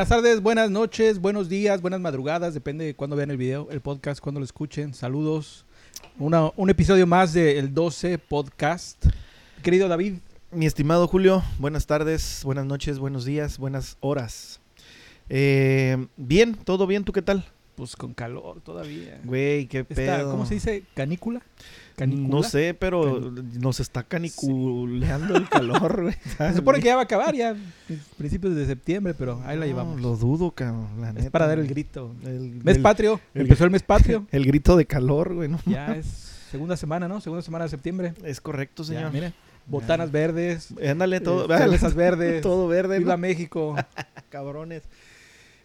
Buenas tardes, buenas noches, buenos días, buenas madrugadas, depende de cuándo vean el video, el podcast, cuando lo escuchen. Saludos. Una- un episodio más del 12 Podcast. Querido David, Mi estimado Julio, buenas tardes, buenas noches, buenos días, buenas horas. Eh, bien, todo bien, ¿tú qué tal? Pues con calor todavía. Güey, qué Está, pedo. ¿Cómo se dice? ¿Canícula? No sé, pero nos está caniculeando el calor, güey. Se supone que ya va a acabar ya, principios de septiembre, pero ahí la No, llevamos. Lo dudo, cabrón, la es para dar el grito. El, Mes el- patrio, el- empezó el mes patrio. el grito de calor, güey, ¿no? ya es segunda semana, ¿no? Segunda semana de septiembre. Es correcto, Ya, señor. mira, botanas verdes, Ándale, todo, eh, verdes, todo verde, Viva ¿no? México. cabrones.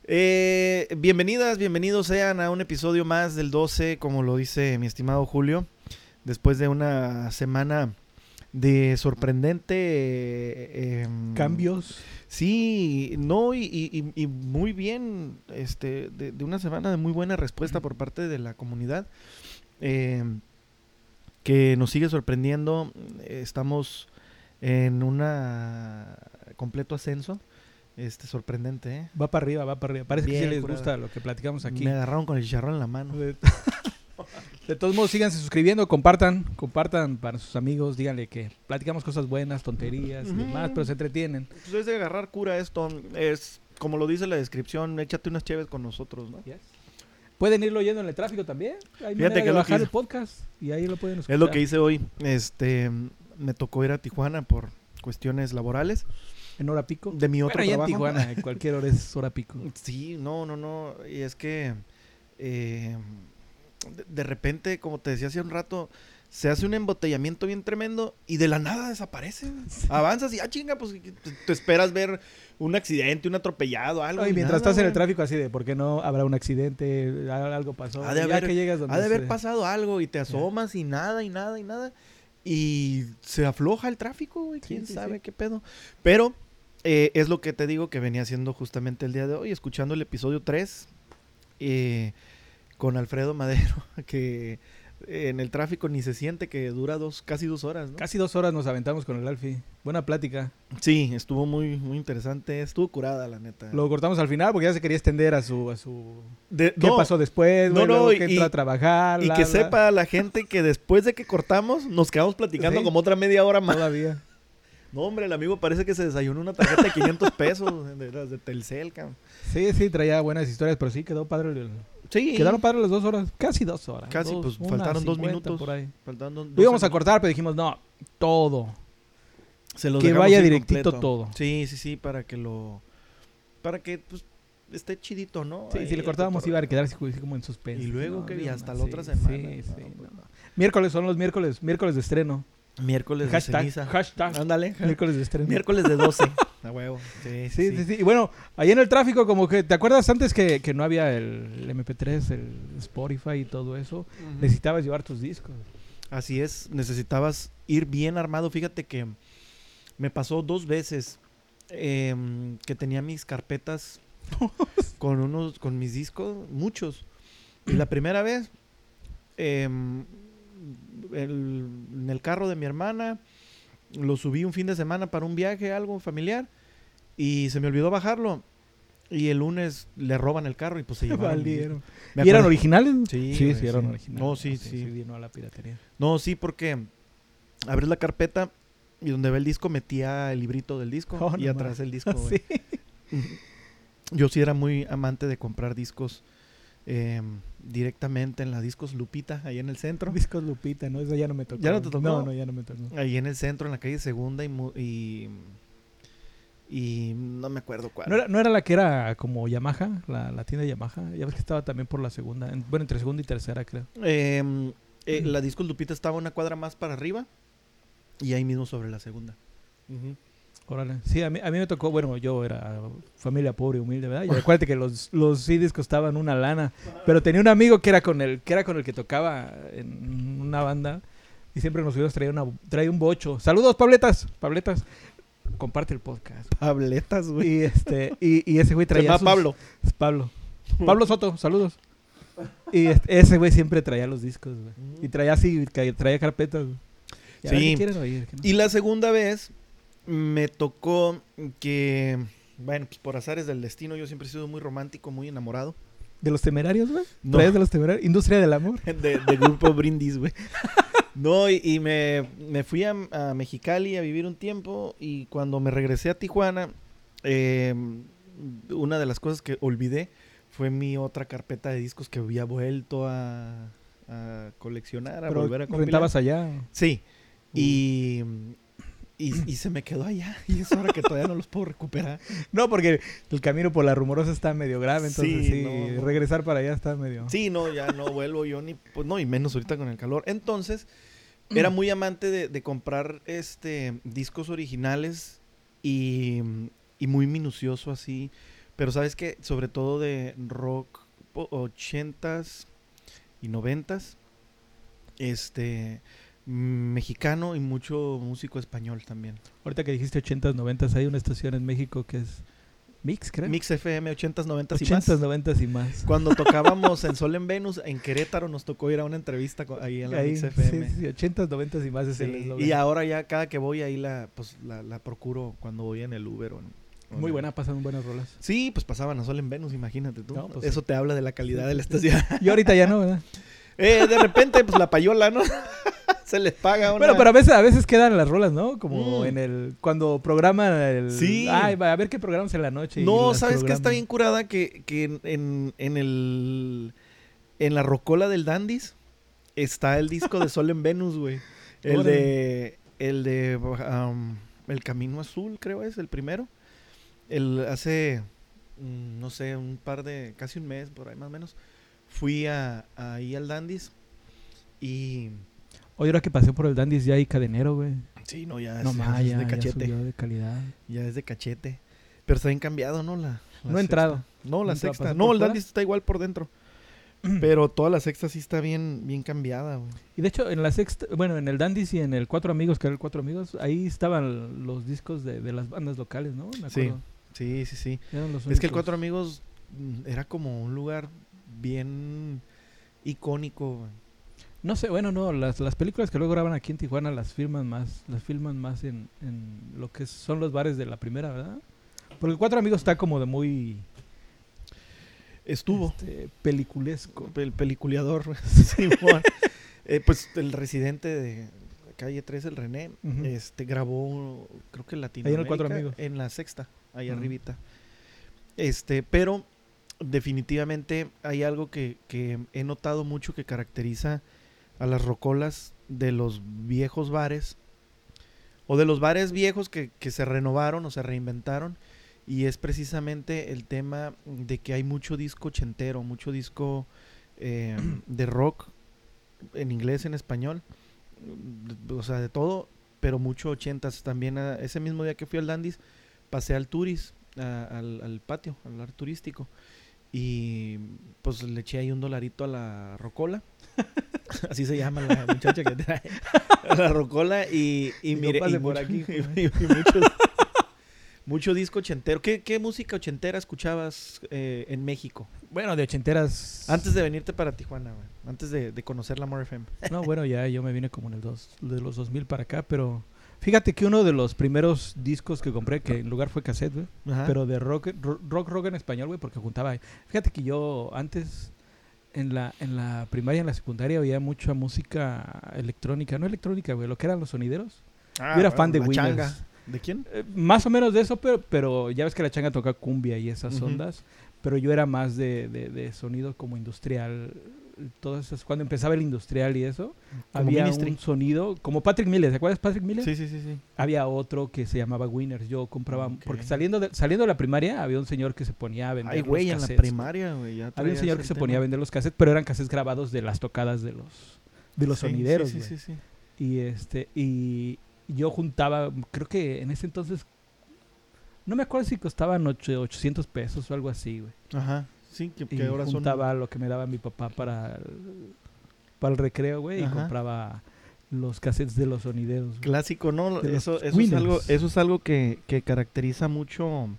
Eh, bienvenidas, bienvenidos sean a un episodio más del 12, como lo dice mi estimado Julio, después de una semana de sorprendente eh, em, Cambios. Sí, no, y, y- y- y muy bien, este, de, de una semana de muy buena respuesta por parte de la comunidad, eh, que nos sigue sorprendiendo. Estamos en una completo ascenso, este, sorprendente, ¿eh? Va para arriba, va para arriba. Parece que sí les gusta lo que platicamos aquí. Me agarraron con el chicharrón en la mano. De, de todos modos, síganse suscribiendo, compartan, compartan para sus amigos, díganle que platicamos cosas buenas, tonterías y Ujú. demás, pero se entretienen. Pues es de agarrar cura esto, es como lo dice la descripción, échate unas cheves con nosotros, ¿no? Pueden irlo oyendo en el tráfico también. Hay Fíjate que de bajar que el podcast y ahí lo pueden escuchar. Es lo que hice hoy. Este, me tocó ir a Tijuana por cuestiones laborales En hora pico. de mi otro Bueno, allá en trabajo. Tijuana, en cualquier hora es hora pico. Sí, no, no, no. Y es que eh, de, de repente, como te decía hace un rato, se hace un embotellamiento bien tremendo y de la nada desaparece. Avanzas y ah, chinga, pues te, te esperas ver un accidente, un atropellado, algo. No, y mientras nada, estás en el tráfico así de, ¿por qué no habrá un accidente? Algo pasó. Ha de ya haber- que llegas donde Ha de haber se- pasado algo y te asomas y nada, y nada, y nada. Y se afloja el tráfico, güey. Sí, ¿Quién sí, sabe sí. qué pedo? Pero eh, es lo que te digo que venía haciendo justamente el día de hoy, escuchando el episodio 3 eh, con Alfredo Madero, que en el tráfico ni se siente que dura dos, casi dos horas, ¿no? Casi dos horas nos aventamos con el Alfie. Buena plática. Sí, estuvo muy, muy interesante. Estuvo curada, la neta. Lo cortamos al final porque ya se quería extender a su... A su... De- ¿Qué no, pasó después? no, no, y- que entró a y- trabajar. Y que sepa la gente que después de que cortamos, nos quedamos platicando Sí. como otra media hora más. Todavía. No, hombre, el amigo parece que se desayunó una tarjeta de 500 pesos de, de Telcel, cabrón. Sí, sí, traía buenas historias, pero sí quedó padre. el- Sí. Quedaron padres las dos horas. Casi dos horas. Casi, Dos, pues, faltaron dos minutos. Por ahí. Íbamos a 12 cortar, pero dijimos, no, todo. Se los que vaya ir directito completo. todo. Sí, sí, sí, para que lo... Para que, pues, esté chidito, ¿no? Sí, Ahí si le cortábamos iba a quedar así como en suspenso. Y luego No, que digo, hasta no, la otra semana. Sí, sí. No, pues, no. Miércoles son los miércoles, miércoles de estreno. Miércoles de Hashtag, ceniza. hashtag, Ándale. miércoles de estreno. Miércoles de 12. A huevo. Sí, Sí, sí, sí. Y bueno, ahí en el tráfico, como que, ¿te acuerdas antes que, que no había el, MP3, el Spotify y todo eso? Necesitabas llevar tus discos. Así es, necesitabas ir bien armado. Fíjate que me pasó dos veces em, que tenía mis carpetas con unos, con mis discos, muchos. Y la primera vez, em, el- en el carro de mi hermana, lo subí un fin de semana para un viaje, algo familiar, y se me olvidó bajarlo. Y el lunes le roban el carro y pues se llevaron. Valieron. ¿Y eran originales? Sí, sí, sí, eran sí. originales. No, sí, sí. vino a la piratería. No, sí, porque abres la carpeta y donde ve el disco metía el librito del disco Oh, y no atrás el disco. sí. Yo sí era muy amante de comprar discos eh, directamente en la discos Lupita, ahí en el centro. Discos Lupita, ¿no? Eso ya no me tocó. ¿Ya no te tocó? No, no, ya no me tocó. Ahí en el centro, en la calle Segunda y, y, y no me acuerdo cuál. ¿No era, ¿No era la que era como Yamaha? La, la tienda Yamaha. Ya ves que estaba también por la segunda. en- bueno, entre segunda y tercera, creo. Eh, eh, la discos Lupita estaba una cuadra más para arriba y ahí mismo sobre la segunda. Órale. Sí, a mí, a mí me tocó, bueno, yo era familia pobre, humilde, ¿verdad? Y acuérdate que los, los CDs costaban una lana. Pero tenía un amigo que era con el que era con el que tocaba en una banda. Y siempre nos íbamos a traer, una, traer un bocho. Saludos, Pabletas. Pabletas. Comparte el podcast. Pabletas, güey. Y este, y, y ese güey Se traía. llama sus- Pablo. Es Pablo. Pablo Soto, saludos. Y este- ese güey siempre traía los discos, güey. Y traía así, traía carpetas. güey. Sí. ¿qué quieren oír? Y la segunda vez me tocó que bueno, pues por azares del destino, yo siempre he sido muy romántico, muy enamorado. ¿De los temerarios, güey? No. ¿Traes de los temerarios? Industria del amor. de, de grupo Brindis, güey. No, y, y me, me fui a, a Mexicali a vivir un tiempo y cuando me regresé a Tijuana, eh, una de las cosas que olvidé fue mi otra carpeta de discos que había vuelto a, a coleccionar, a Pero volver a compilar. rentabas allá. Sí, y, y, y se me quedó allá y es ahora que todavía no los puedo recuperar. No, porque el camino por la rumorosa está medio grave, entonces Sí, sí, no, no. regresar para allá está medio... Sí, no, ya no vuelvo yo ni, pues no, y menos ahorita con el calor. Entonces, era muy amante de, de comprar este discos originales y, y muy minucioso así. Pero sabes que, sobre todo de rock po- ochentas y noventas, este mexicano y mucho músico español también. Ahorita que dijiste 80s, 90s, hay una estación en México que es Mix, creo. Mix FM ochentas, noventas y más. 80s, 90s y más. Cuando tocábamos en Sol en Venus, en Querétaro, nos tocó ir a una entrevista ahí en la Ahí, Mix FM. sí, sí, 80s, 90s y más es Sí, el eslogan. y ahora ya cada que voy ahí la, pues, la, la procuro cuando voy en el Uber. O en- Muy buena, pasan buenas rolas. Sí, pues pasaban a Sol en Venus, imagínate tú. No, pues Eso sí. te habla de la calidad de la estación. Y ahorita ya no, ¿verdad? Eh, de repente, pues la payola, ¿no? Se les paga una... Bueno, pero a veces, a veces quedan las rolas, ¿no? Como Mm. en el... Cuando programan el... Sí. Ay, va, a ver qué programas en la noche. No, ¿sabes qué está bien curada? Que, que en, en, el... En la rocola del Dandis está el disco de Sol en Venus, güey. El de... El de... um, el Camino Azul, creo es, el primero. El hace... mm, No sé, un par de... Casi un mes, por ahí más o menos. Fui a, ahí al Dandis y... Oye, ahora que pasé por el Dandis ya hay cadenero, güey. Sí, no, ya, No es, de ya cachete. subió de calidad. Ya es de cachete. Pero está bien cambiado, ¿no? La, la No he entrado. No, ¿No la sexta. ¿Pasó No, el? Dandis está igual por dentro. Pero toda la sexta sí está bien, bien cambiada, güey. Y de hecho, en la sexta, bueno, en el Dandis y en el Cuatro Amigos, que era el Cuatro Amigos, ahí estaban los discos de, de las bandas locales, ¿no? Me Sí. Sí, sí, sí. Eran los Es que el. Cuatro Amigos mm, era como un lugar bien icónico, güey. No sé, bueno, no, las, las películas que luego graban aquí en Tijuana las filman más, las filman más en, en lo que son los bares de la primera, ¿verdad? Porque el Cuatro Amigos está como de muy Estuvo. este, peliculesco. El peliculeador. Simón. Eh, pues el residente de calle 3, el René, este grabó, creo que en Ahí en Latinoamérica. el Cuatro Amigos. En la sexta, ahí Ujú. arribita. Este, pero definitivamente hay algo que, que he notado mucho que caracteriza a las rocolas de los viejos bares o de los bares viejos que, que se renovaron o se reinventaron y es precisamente el tema de que hay mucho disco ochentero, mucho disco eh, de rock en inglés, en español, o sea, de todo, pero mucho ochentas. También ah, ese mismo día que fui al Dandis, pasé al Turis, al, al patio, al bar turístico. Y pues le eché ahí un dolarito a la rocola. Así se llama la muchacha que trae. A la rocola y, y mire. y por mucho- aquí, y- mucho, mucho disco ochentero. ¿Qué, qué música ochentera escuchabas eh, en México? Bueno, de ochenteras. Antes de venirte para Tijuana, güey. Antes de, de conocer la More FM. No, bueno, ya yo me vine como en el dos, de los 2000 para acá, pero fíjate que uno de los primeros discos que compré, que en lugar fue cassette, güey, pero de rock, ro- rock, rock en español, güey, porque juntaba. Fíjate que yo antes en la en la primaria, en la secundaria oía mucha música electrónica, no electrónica, güey, lo que eran los sonideros. Ah, yo era fan de Winners. ¿De quién? Eh, más o menos de eso, pero, pero ya ves que la changa toca cumbia y esas ondas. Pero yo era más de, de, de sonido como industrial. Todas esas, cuando empezaba el industrial y eso, Como había Ministry. un sonido como Patrick Miller. ¿Te acuerdas Patrick Miller? Sí, sí, sí, sí. Había otro que se llamaba Winners. Yo compraba, porque saliendo de, saliendo de la primaria había un señor que se ponía a vender Ay, los güey, en la cassettes. primaria, güey. ya Había un señor que se tema. ponía a vender los cassettes, pero eran cassettes grabados de las tocadas de los de los Sí, sonideros. Sí, sí, sí. Y este, y yo juntaba, creo que en ese entonces, no me acuerdo si costaban ocho- 800 pesos o algo así, güey. Ajá. Sí, que, Y que ahora son... juntaba lo que me daba mi papá para el, para el recreo, güey, y compraba los cassettes de los sonideros. güey. Clásico, ¿no? De Eso, eso es algo, eso es algo que, que caracteriza mucho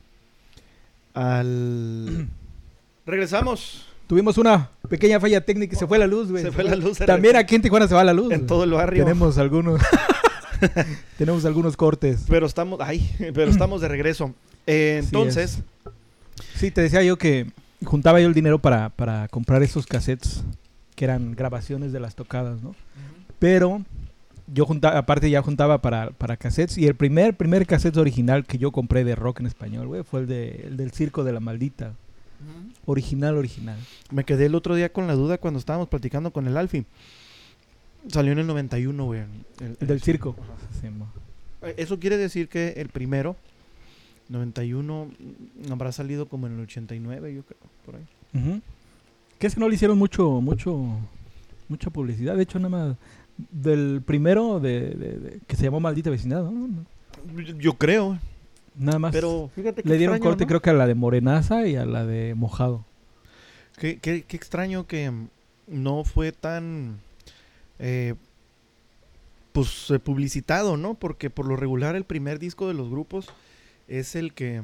al... Regresamos. Tuvimos una pequeña falla técnica y se fue la luz, güey. Se fue la luz. También aquí en Tijuana se va la luz. en todo el barrio. Tenemos algunos tenemos algunos cortes. Pero estamos, ay, pero estamos de regreso. Eh, entonces, Sí, te decía yo que juntaba yo el dinero para, para comprar esos cassettes que eran grabaciones de las tocadas, ¿no? Pero yo juntaba, aparte ya juntaba para, para cassettes y el primer, primer cassette original que yo compré de rock en español, güey, fue el, de, el del Circo de la Maldita. Original, original. me quedé el otro día con la duda cuando estábamos platicando con el Alfi. Salió en el 91, güey. El, El del circo. Sí. Eh, Eso quiere decir que el primero, 91, mm, habrá salido como en el 89, yo creo, por ahí. Ujú. Que es que no le hicieron mucho, mucho, mucha publicidad. De hecho, nada más del primero de, de- de- que se llamó Maldita Vecindad, ¿no? Yo creo, Nada más. pero fíjate que le dieron extraño, corte, ¿no? creo que a la de Morenaza y a la de Mojado. Qué, qué- qué extraño que mm, no fue tan eh, pues eh, publicitado, ¿no? Porque por lo regular el primer disco de los grupos es el que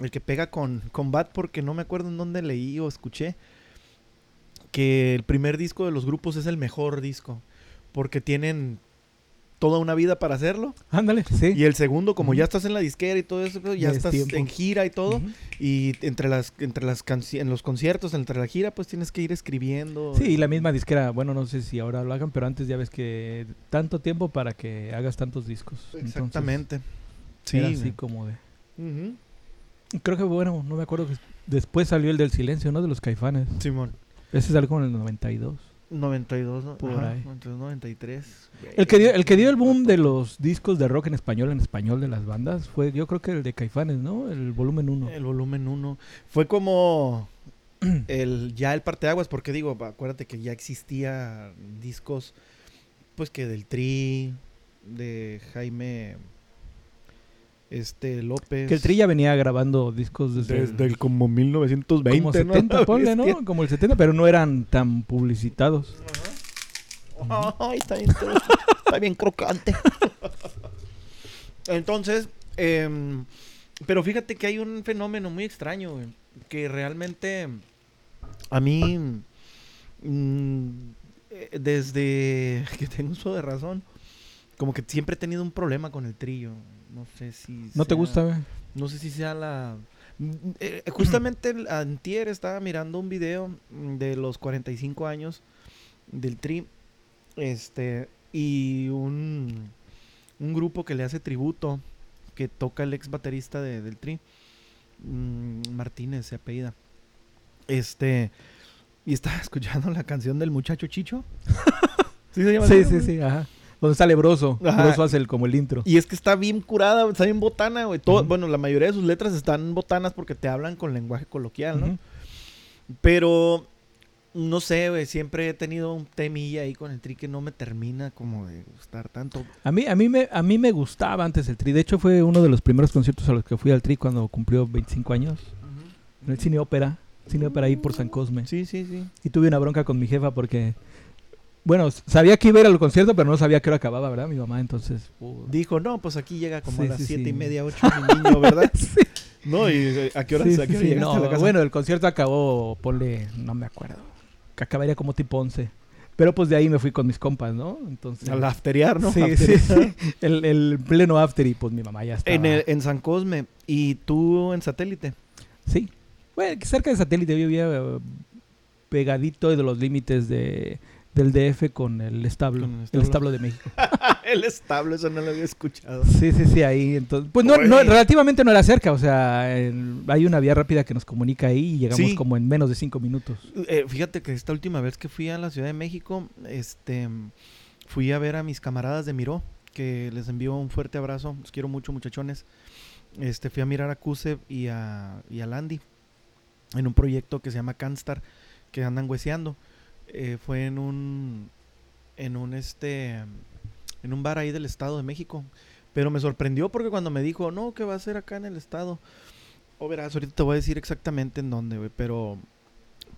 el que pega con, con Bad porque no me acuerdo en dónde leí o escuché que el primer disco de los grupos es el mejor disco porque tienen toda una vida para hacerlo Ándale, sí. y el segundo como ya estás en la disquera y todo eso ya Ya es estás tiempo. en gira y todo y entre las entre las en los conciertos, entre la gira, pues tienes que ir escribiendo. Sí, y la misma disquera, bueno, no sé si ahora lo hagan, pero antes ya ves que tanto tiempo para que hagas tantos discos. Entonces, Exactamente. Sí. era así como de... Creo que, bueno, no me acuerdo. que Después salió el del silencio, ¿no? De los caifanes. Simón. Ese salió como en el 92. 92, ¿no? Por Ajá, ahí. entonces 93. El que, dio, el que dio el boom de los discos de rock en español, en español de las bandas, fue yo creo que el de Caifanes, ¿no? El volumen 1. El volumen 1. Fue como el ya el parteaguas, porque digo, acuérdate que ya existía discos, pues que del Tri, de Jaime este López. Que el Tri ya venía grabando discos desde, desde el, el como 1920, como ¿no? 70, ponle, Bestia. ¿no? Como el 70, pero no eran tan publicitados. Ay, está bien, está bien crocante. Entonces, em, pero fíjate que hay un fenómeno muy extraño, güey, que realmente a mí, mm, desde que tengo uso de razón, como que siempre he tenido un problema con el trillo. No sé si... ¿No te gusta, güey? no sé si sea la... Mm, eh, justamente el antier estaba mirando un video mm, de los 45 años del Tri. Este... Y un... Un grupo que le hace tributo. Que toca el ex baterista de- del Tri. mm, Martínez se apellida. Este... Y estaba escuchando la canción del muchacho Chicho. ¿Sí se llama Sí, sí, sí, ajá. Donde sale Broso. Ajá. Broso hace el, como el intro. Y es que está bien curada, está bien botana, güey. Todo-. Bueno, la mayoría de sus letras están botanas porque te hablan con lenguaje coloquial, ¿no? Pero, no sé, güey, siempre he tenido un temilla ahí con el tri que no me termina como de gustar tanto. A mí, a, mí me, a mí me gustaba antes el Tri. De hecho, fue uno de los primeros conciertos a los que fui al Tri cuando cumplió 25 años. En el cine ópera. Cine ópera ahí por San Cosme. Sí, sí, sí. Y tuve una bronca con mi jefa porque... Bueno, sabía que iba a ir al concierto, pero no sabía que hora acababa, ¿verdad? Mi mamá, entonces... Dijo, no, pues aquí llega como Sí, a las sí, siete sí. y media, ocho mi niño, ¿verdad? sí, No, y eh, ¿a qué hora, a qué hora no, a la casa? Bueno, el concierto acabó, ponle... No me acuerdo. Que acabaría como tipo 11. Pero pues de ahí me fui con mis compas, ¿no? Entonces... Al afteriar, ¿no? Sí, Afteriar. sí, sí. El, el pleno after y pues mi mamá ya estaba... En, el- en San Cosme. ¿Y tú en satélite? Sí. Bueno, cerca de satélite yo vivía eh, pegadito de los límites de, del DF con el establo, Con el el establo. establo de México. el establo, eso no lo había escuchado. Sí, sí, sí, ahí. Entonces, pues no, no, relativamente no era cerca, o sea, el- hay una vía rápida que nos comunica ahí y llegamos Sí. como en menos de cinco minutos. Eh, fíjate que esta última vez que fui a la Ciudad de México, este, fui a ver a mis camaradas de Miró, que les envío un fuerte abrazo, los quiero mucho muchachones. Este, fui a mirar a Kusev y a, y a Landy en un proyecto que se llama Canstar, que andan hueseando. Eh, fue en un, en un este, en un bar ahí del Estado de México. Pero me sorprendió porque cuando me dijo, no, que va a ser acá en el Estado. O verás, ahorita te voy a decir exactamente en dónde, güey, pero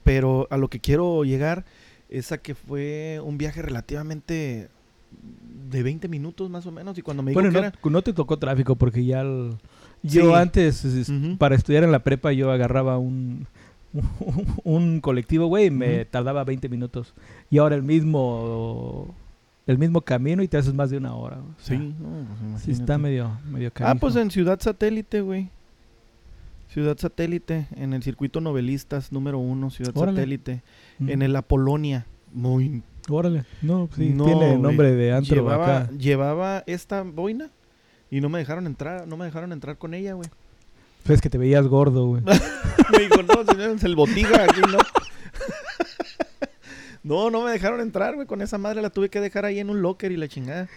pero a lo que quiero llegar es a que fue un viaje relativamente de 20 minutos más o menos. Y cuando me dijo Bueno, que no, era... no te tocó tráfico porque ya el- yo Sí. antes, para estudiar en la prepa, yo agarraba un, un colectivo, güey, me tardaba 20 minutos. Y ahora el mismo el mismo camino y te haces más de una hora. o sea, Sí, no, pues sí está medio, medio Ah, pues en Ciudad Satélite, güey. Ciudad Satélite, en el circuito novelistas número uno, Ciudad Órale. Satélite. Mm. En el Apolonia. Muy. Órale. No, sí, No, tiene güey. nombre de antro Llevaba, acá. llevaba esta boina y no me dejaron entrar, no me dejaron entrar con ella, güey. Es que te veías gordo, güey. Me dijo, no, señor, es el botiga aquí, ¿no? no, no me dejaron entrar, güey. Con esa madre la tuve que dejar ahí en un locker y la chingada.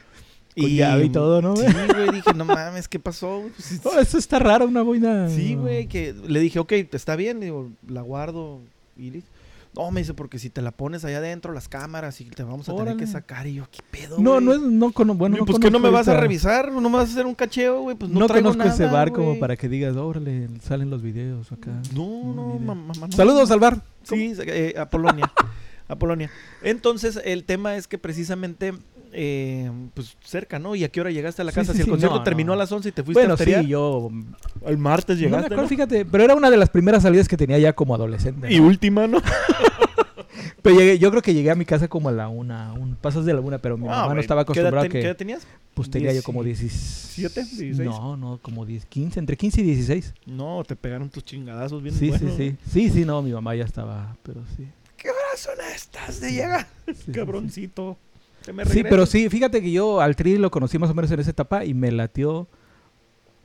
Con llave y todo, ¿no, Sí, güey? güey. Dije, no mames, ¿qué pasó? güey? Pues, No, eso está raro, una boina. Sí, güey, que le dije, ok, está bien, digo, la guardo y listo. No, me dice, porque si te la pones allá adentro, las cámaras, y te vamos a tener que sacar. Y yo, ¿qué pedo, No, güey? no es, no cono- bueno, no pues que no me vas a revisar, no me vas a hacer un cacheo, güey, pues no, No, traigo conozco ese nada, bar como para que digas, órale, salen los videos acá. No, No, mamá, no. Saludos al bar. Sí, eh, a Polonia. a Polonia. Entonces, el tema es que precisamente, eh, pues cerca, ¿no? ¿Y a qué hora llegaste a la Sí, casa? sí, si el sí, concierto no, terminó no. a las 11 y te fuiste Bueno, a feriar, sí, yo... el martes No me llegaste, acuerdo, ¿no? fíjate, pero era una de las primeras salidas que tenía ya como adolescente. Y última, ¿no? Pero llegué- yo creo que llegué a mi casa como a la una, un pasos de la una, pero mi Ah, mamá no estaba ¿Qué edad acostumbrada que... ¿Qué edad tenías? Pues tenía yo Dieci- como 17, 16? No, no, como 10, 15, entre 15 y 16. No, te pegaron tus chingadazos bien Sí, buenos. sí, sí. Sí, sí, no, mi mamá ya estaba, pero sí. ¿Qué horas son estas de llegar? Sí, sí, sí. Cabroncito. Me Sí, pero sí, fíjate que yo al Tri lo conocí más o menos en esa etapa y me latió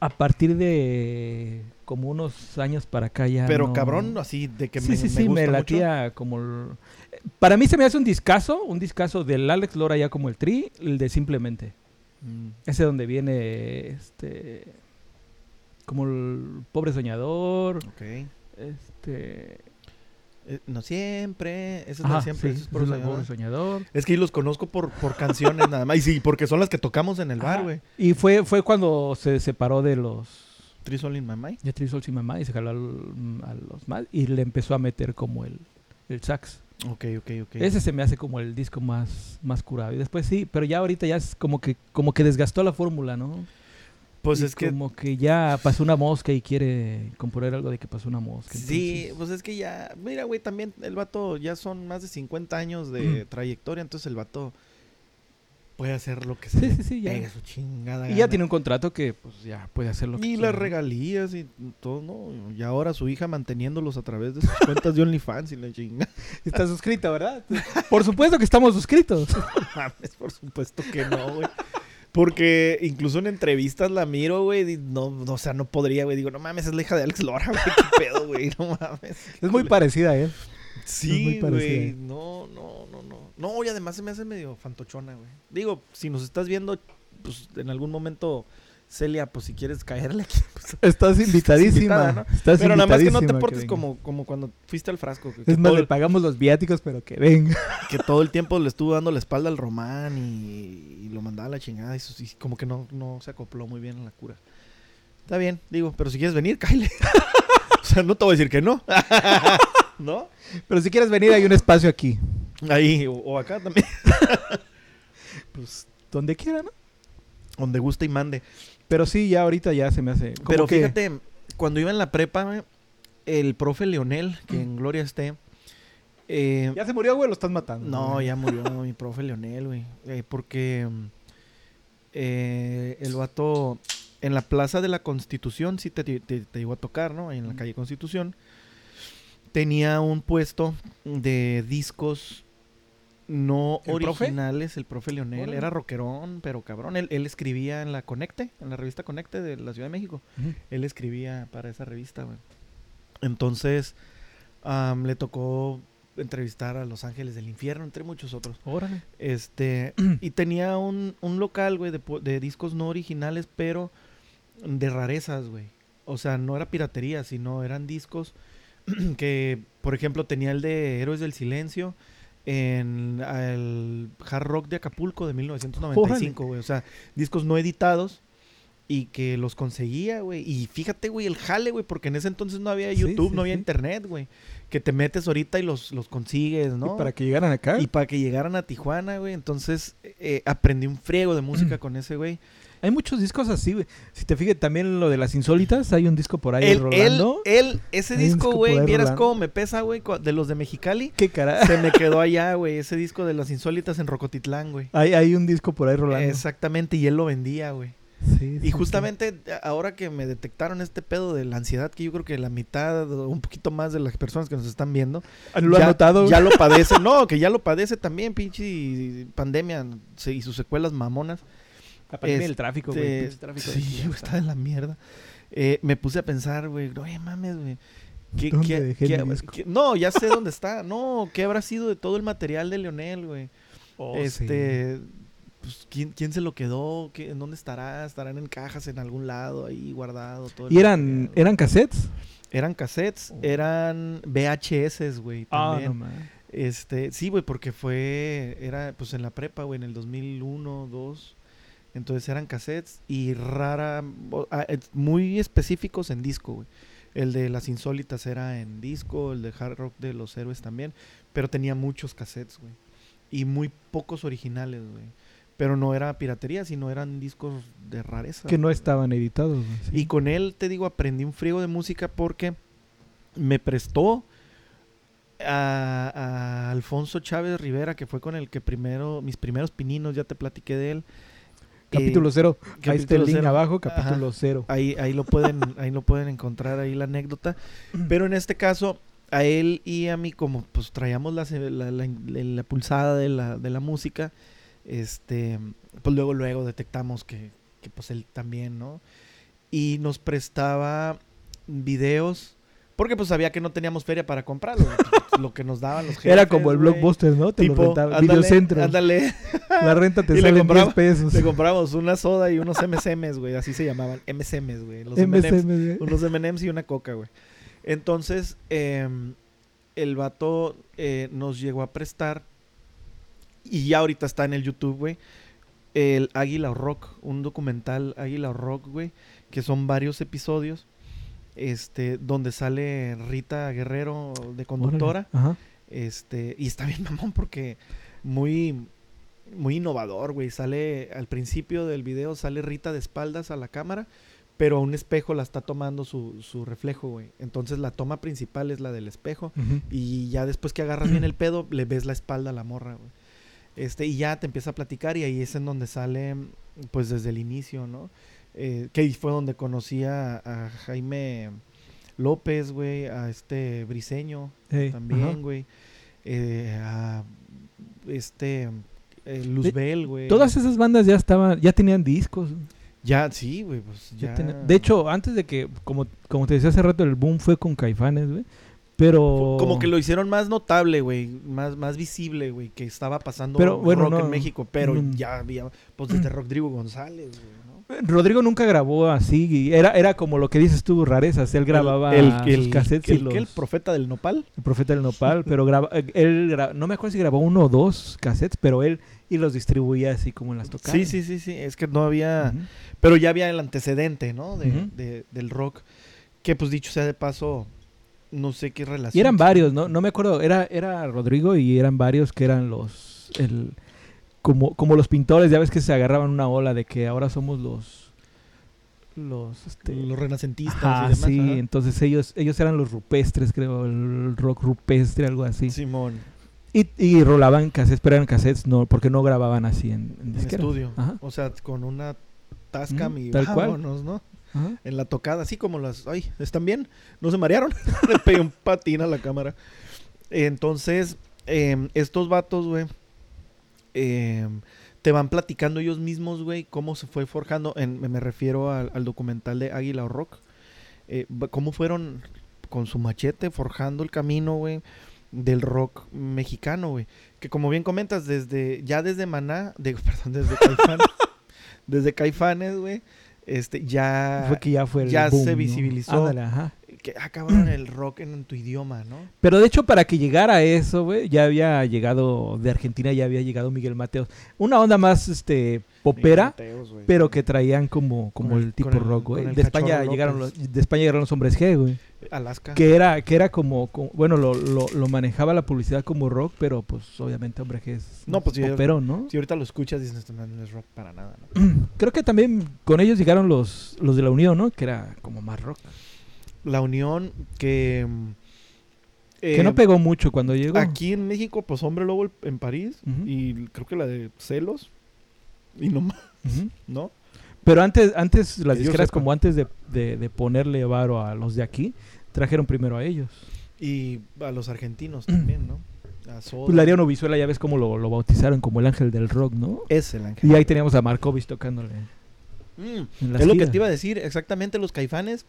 a partir de como unos años para acá ya. Pero no- cabrón, así de que sí, me, sí, me sí, gusta me mucho. latía como... el- Para mí se me hace un discazo, un discazo del Alex Lora ya como el Tri, el de Simplemente. Mm. Ese donde viene este... Como el pobre soñador, Ok. este... Eh, no siempre, ese es Ajá, de siempre, sí, ese es por soñador. soñador. Es que los conozco por, por canciones nada más. Y sí, porque son las que tocamos en el bar, güey. Y fue, fue cuando se separó de los... In My Mind. Ya Three Souls y mamá y se jaló al- a los más y le empezó a meter como el, el sax. Ok, ok, ok. Ese se me hace como el disco más, más curado. Y después sí, pero ya ahorita ya es como que, como que desgastó la fórmula, ¿no? Pues Y es que... Como que ya pasó una mosca y quiere componer algo de que pasó una mosca. Sí, entonces- pues es que ya... Mira, güey, también el vato ya son más de 50 años de Mm. trayectoria. Entonces el vato puede hacer lo que se Sí, sí, sí, ya. pegue su chingada Y ya tiene un contrato que pues ya puede hacer lo que Y las ¿no? regalías y todo, ¿no? Y ahora su hija manteniéndolos a través de sus cuentas de OnlyFans y la chinga. Está suscrita, ¿verdad? Por supuesto que estamos suscritos. mames, por supuesto que no, güey. Porque incluso en entrevistas la miro, güey, no, no, o sea, no podría, güey. Digo, no mames, es la hija de Alex Lora, güey, qué pedo, güey, no mames. Es muy parecida él. Sí, muy parecida. güey, no, no, no, no. No, y además se me hace medio fantochona, güey. Digo, si nos estás viendo, pues en algún momento, Celia, pues si quieres caerle aquí, pues, Estás invitadísima. invitada, ¿no? Estás Pero nada más que no te portes como, como cuando fuiste al frasco. Que, Es más, le pagamos los viáticos, pero que venga. que todo el tiempo le estuvo dando la espalda al Román y, y lo mandaba a la chingada. Y, como que no, no se acopló muy bien a la cura. Está bien, digo, pero si quieres venir, cáile. o sea, no te voy a decir que no. ¿No? Pero si quieres venir, hay un espacio aquí. Ahí, o, o acá también. Pues donde quiera, ¿no? Donde guste y mande. Pero sí, ya ahorita ya se me hace. como Pero que- fíjate, cuando iba en la prepa, el profe Leonel, que en Gloria esté. eh, ¿Ya se murió, güey? Lo estás matando. No, güey. ya murió mi profe Leonel, güey. Eh, porque mm, eh, el vato en la Plaza de la Constitución, sí te, te, te llegó a tocar, ¿no? En la calle Constitución. Tenía un puesto de discos no ¿El profe? originales, el profe Leonel. Órale. Era rockerón, pero cabrón. Él, él escribía en la Conecte, en la revista Conecte de la Ciudad de México. Él escribía para esa revista, güey. Entonces, le tocó entrevistar a Los Ángeles del Infierno, entre muchos otros. Órale. Este, y tenía un, un local, güey, de, de discos no originales, pero de rarezas, güey. O sea, no era piratería, sino eran discos que, por ejemplo, tenía el de Héroes del Silencio en el Hard Rock de Acapulco de 1995, güey. O sea, discos no editados y que los conseguía, güey. Y fíjate, güey, el jale, güey, porque en ese entonces no había Sí, YouTube, sí, no había sí. internet, güey. Que te metes ahorita y los, los consigues, ¿no? Y para que llegaran acá. Y para que llegaran a Tijuana, güey. Entonces eh, aprendí un friego de música con ese güey. Hay muchos discos así, güey. Si te fijas también lo de las insólitas, hay un disco por ahí él, rolando. él, ese Hay disco, güey, vieras rolando. cómo me pesa, güey, de los de Mexicali. ¿Qué cara? Se me quedó allá, güey, ese disco de las insólitas en Rocotitlán, güey. hay, hay un disco por ahí rolando. Exactamente, y él lo vendía, güey. Sí, Y justamente ahora que me detectaron este pedo de la ansiedad, que yo creo que la mitad o un poquito más de las personas que nos están viendo sí. ¿Lo ya, notado? ya lo padece. No, que ya lo padece también, pinche pandemia y sus secuelas mamonas. La pandemia Este, del tráfico, güey. pinche tráfico de sí, está de la mierda. Eh, me puse a pensar, güey, oye, mames, güey. ¿qué- ¿Dónde qué- dejé qué- mi disco? qué- no, ya sé dónde está. No, ¿qué habrá sido de todo el material de Leonel, güey? Oh, sí. este, pues, ¿quién, ¿quién se lo quedó? ¿Qué- ¿En dónde estará? ¿Estarán en cajas en algún lado ahí guardado? Todo ¿Y eran, material? eran cassettes? Eran cassettes, Oh. eran VHS, güey, Ah, también. no mames. Este, sí, güey, porque fue, era pues en la prepa, güey, en el 2001, 2. Entonces eran cassettes y rara, ah, es- muy específicos en disco, güey. El de las insólitas era en disco, el de hard rock de los héroes también, pero tenía muchos cassettes, güey. Y muy pocos originales, güey. Pero no era piratería, sino eran discos de rareza. Que no estaban editados, güey. sí. Y con él, te digo, aprendí un friego de música porque me prestó a, a Alfonso Chávez Rivera, que fue con el que primero, mis primeros pininos, ya te platiqué de él. Capítulo Eh, cero. Ahí está capítulo el link cero. abajo, capítulo cero. Ahí, ahí lo pueden, ahí lo pueden encontrar ahí la anécdota. Pero en este caso, a él y a mí, como pues traíamos la, la, la- la pulsada de la, de la música, este, pues luego, luego detectamos que, que pues él también, ¿no? Y nos prestaba videos, porque pues sabía que no teníamos feria para comprarlo, lo que nos daban los jefes. Era como el güey. blockbuster, ¿no? Te lo Tipo, rentaba. ándale, Videocentro. Ándale, La renta te Y le sale en 10 compraba- pesos. le compramos una soda y unos MSMs, güey, así se llamaban, MSMs, güey, los M&Ms MSM, güey. unos M&M's y una coca, güey. Entonces, em, el vato eh, nos llegó a prestar, y ya ahorita está en el YouTube, güey, el Águila Rock, un documental Águila Rock, güey, que son varios episodios, este, donde sale Rita Guerrero de conductora, Órale. Ajá. este, y está bien mamón porque muy, muy innovador, güey. Sale al principio del video, sale Rita de espaldas a la cámara, pero a un espejo la está tomando su, su reflejo, güey. Entonces la toma principal es la del espejo. Y ya después que agarras bien el pedo, le ves la espalda a la morra, güey. Este, y ya te empieza a platicar y ahí es en donde sale, pues desde el inicio, ¿no? Eh, que fue donde conocí a, a Jaime López, güey, a este Briseño también, güey. Eh, a este eh, Luzbel, güey. Todas esas bandas ya estaban, ya tenían discos. Ya, sí, güey, pues ya De hecho, antes de que, como, como te decía hace rato, el boom fue con Caifanes, güey. Pero... Como que lo hicieron más notable, güey, más, más visible, güey, que estaba pasando Pero, bueno, rock no, en México, pero ya había, pues desde Rodrigo González, güey. Rodrigo nunca grabó así. y Era, era como lo que dices tú, rarezas. Él grababa el, el, cassettes el, y el profeta del nopal. El profeta del nopal, pero graba, eh, él gra- no me acuerdo si grabó uno o dos cassettes, pero él y los distribuía así como en las tocadas. Sí, sí, sí, sí, es que no había, pero ya había el antecedente, ¿no? De, de- del rock, que pues dicho sea de paso, no sé qué relación. Y eran varios, ¿no? No me acuerdo, era, era Rodrigo y eran varios que eran los, el, como, como los pintores, ya ves que se agarraban una ola de que ahora somos los, los, este, los renacentistas ajá, y demás. sí, ajá. entonces ellos, ellos eran los rupestres, creo, el rock rupestre, algo así. Simón, Y, y rolaban cassettes, pero eran cassettes, no, porque no grababan así en, en en estudio. Ajá. O sea, con una Tascam Ujú, y tal cual. ¿no? Ajá. En la tocada, así como las... Ay, ¿están bien? ¿No se marearon? Le pegué un patín a la cámara. Entonces, em, estos vatos, güey, em, te van platicando ellos mismos, güey, cómo se fue forjando. En, me refiero al, al documental de Águila o Rock. eh, cómo fueron con su machete forjando el camino, güey, del rock mexicano, güey. Que como bien comentas, desde ya desde Maná, de, perdón, desde Caifán, desde Caifanes, güey, este, ya, Fue que ya fue el ya boom, se ¿no? visibilizó. Ándale, ajá. Que, ah, cabrón, el rock en, tu idioma, ¿no? Pero de hecho, para que llegara a eso, güey, ya había llegado de Argentina, ya había llegado Miguel Mateos. Una onda más, este, popera, Mateos, pero que traían como, como el, el- tipo el- rock, güey. De España llegaron los, de España llegaron los hombres G, güey. Alaska. Que era, que era como, como- bueno, lo, lo, lo manejaba la publicidad como rock, pero pues obviamente hombre G es No, pues, popero, ¿no? Si ahorita lo escuchas, dices, esto no es rock para nada, ¿no? Creo que también con ellos llegaron los, los de la Unión, ¿no? Que era como más rock. La unión que... mm, que eh, no pegó mucho cuando llegó. Aquí en México, pues Hombre Lobo en París. Y creo que la de Celos. Y no más, Ujú. ¿no? Pero antes, antes las disqueras, como antes de, de- de ponerle varo a los de aquí, trajeron primero a ellos. Y a los argentinos también, ¿no? A Soda. Pues Lariano Visuela, ya ves cómo lo, lo bautizaron como el ángel del rock, ¿no? Es el ángel. Y ahí teníamos a Markovich tocándole. Mm, es lo que te iba a decir. Exactamente, los caifanes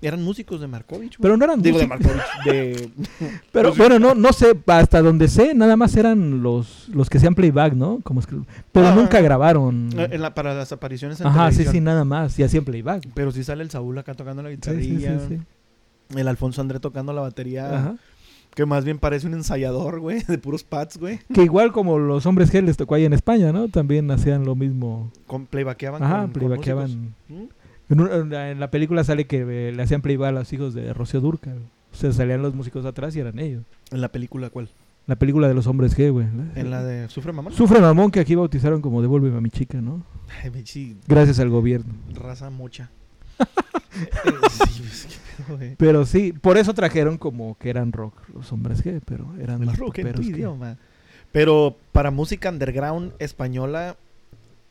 eran músicos de Markovich. güey. Pero no eran Digo, de músicos. Markovich. De... Pero bueno, no, no sé, hasta donde sé, nada más eran los, los que hacían playback, ¿no? Como es que- pero Ah, nunca grabaron. en la- para las apariciones en Ajá, sí, televisión. sí, nada más. Y hacían playback. Pero sí sale el Saúl acá tocando la Sí, sí, guitarrilla. sí, sí. El Alfonso André tocando la batería. Ajá. Que más bien parece un ensayador, güey. De puros pads, güey. Que igual como los hombres G les tocó ahí en España, ¿no? También hacían lo mismo. Con playbaqueaban. Ajá, con- playbackeaban. ¿Mm? En, un- en la- película sale que eh, le hacían playback a los hijos de Rocío Durcal. O sea, salían los músicos atrás y eran ellos. En la película, ¿cuál? La película de los hombres G, güey. En la de Sufre Mamá. Sufre Mamón, que aquí bautizaron como Devuélveme a mi chica, ¿no? Ay, Gracias al gobierno. raza mocha. Sí, pues, qué pedo, güey. Pero sí, por eso trajeron como que eran rock los hombres G, pero eran El más rock en tu poperos que- idioma. Pero para música underground española,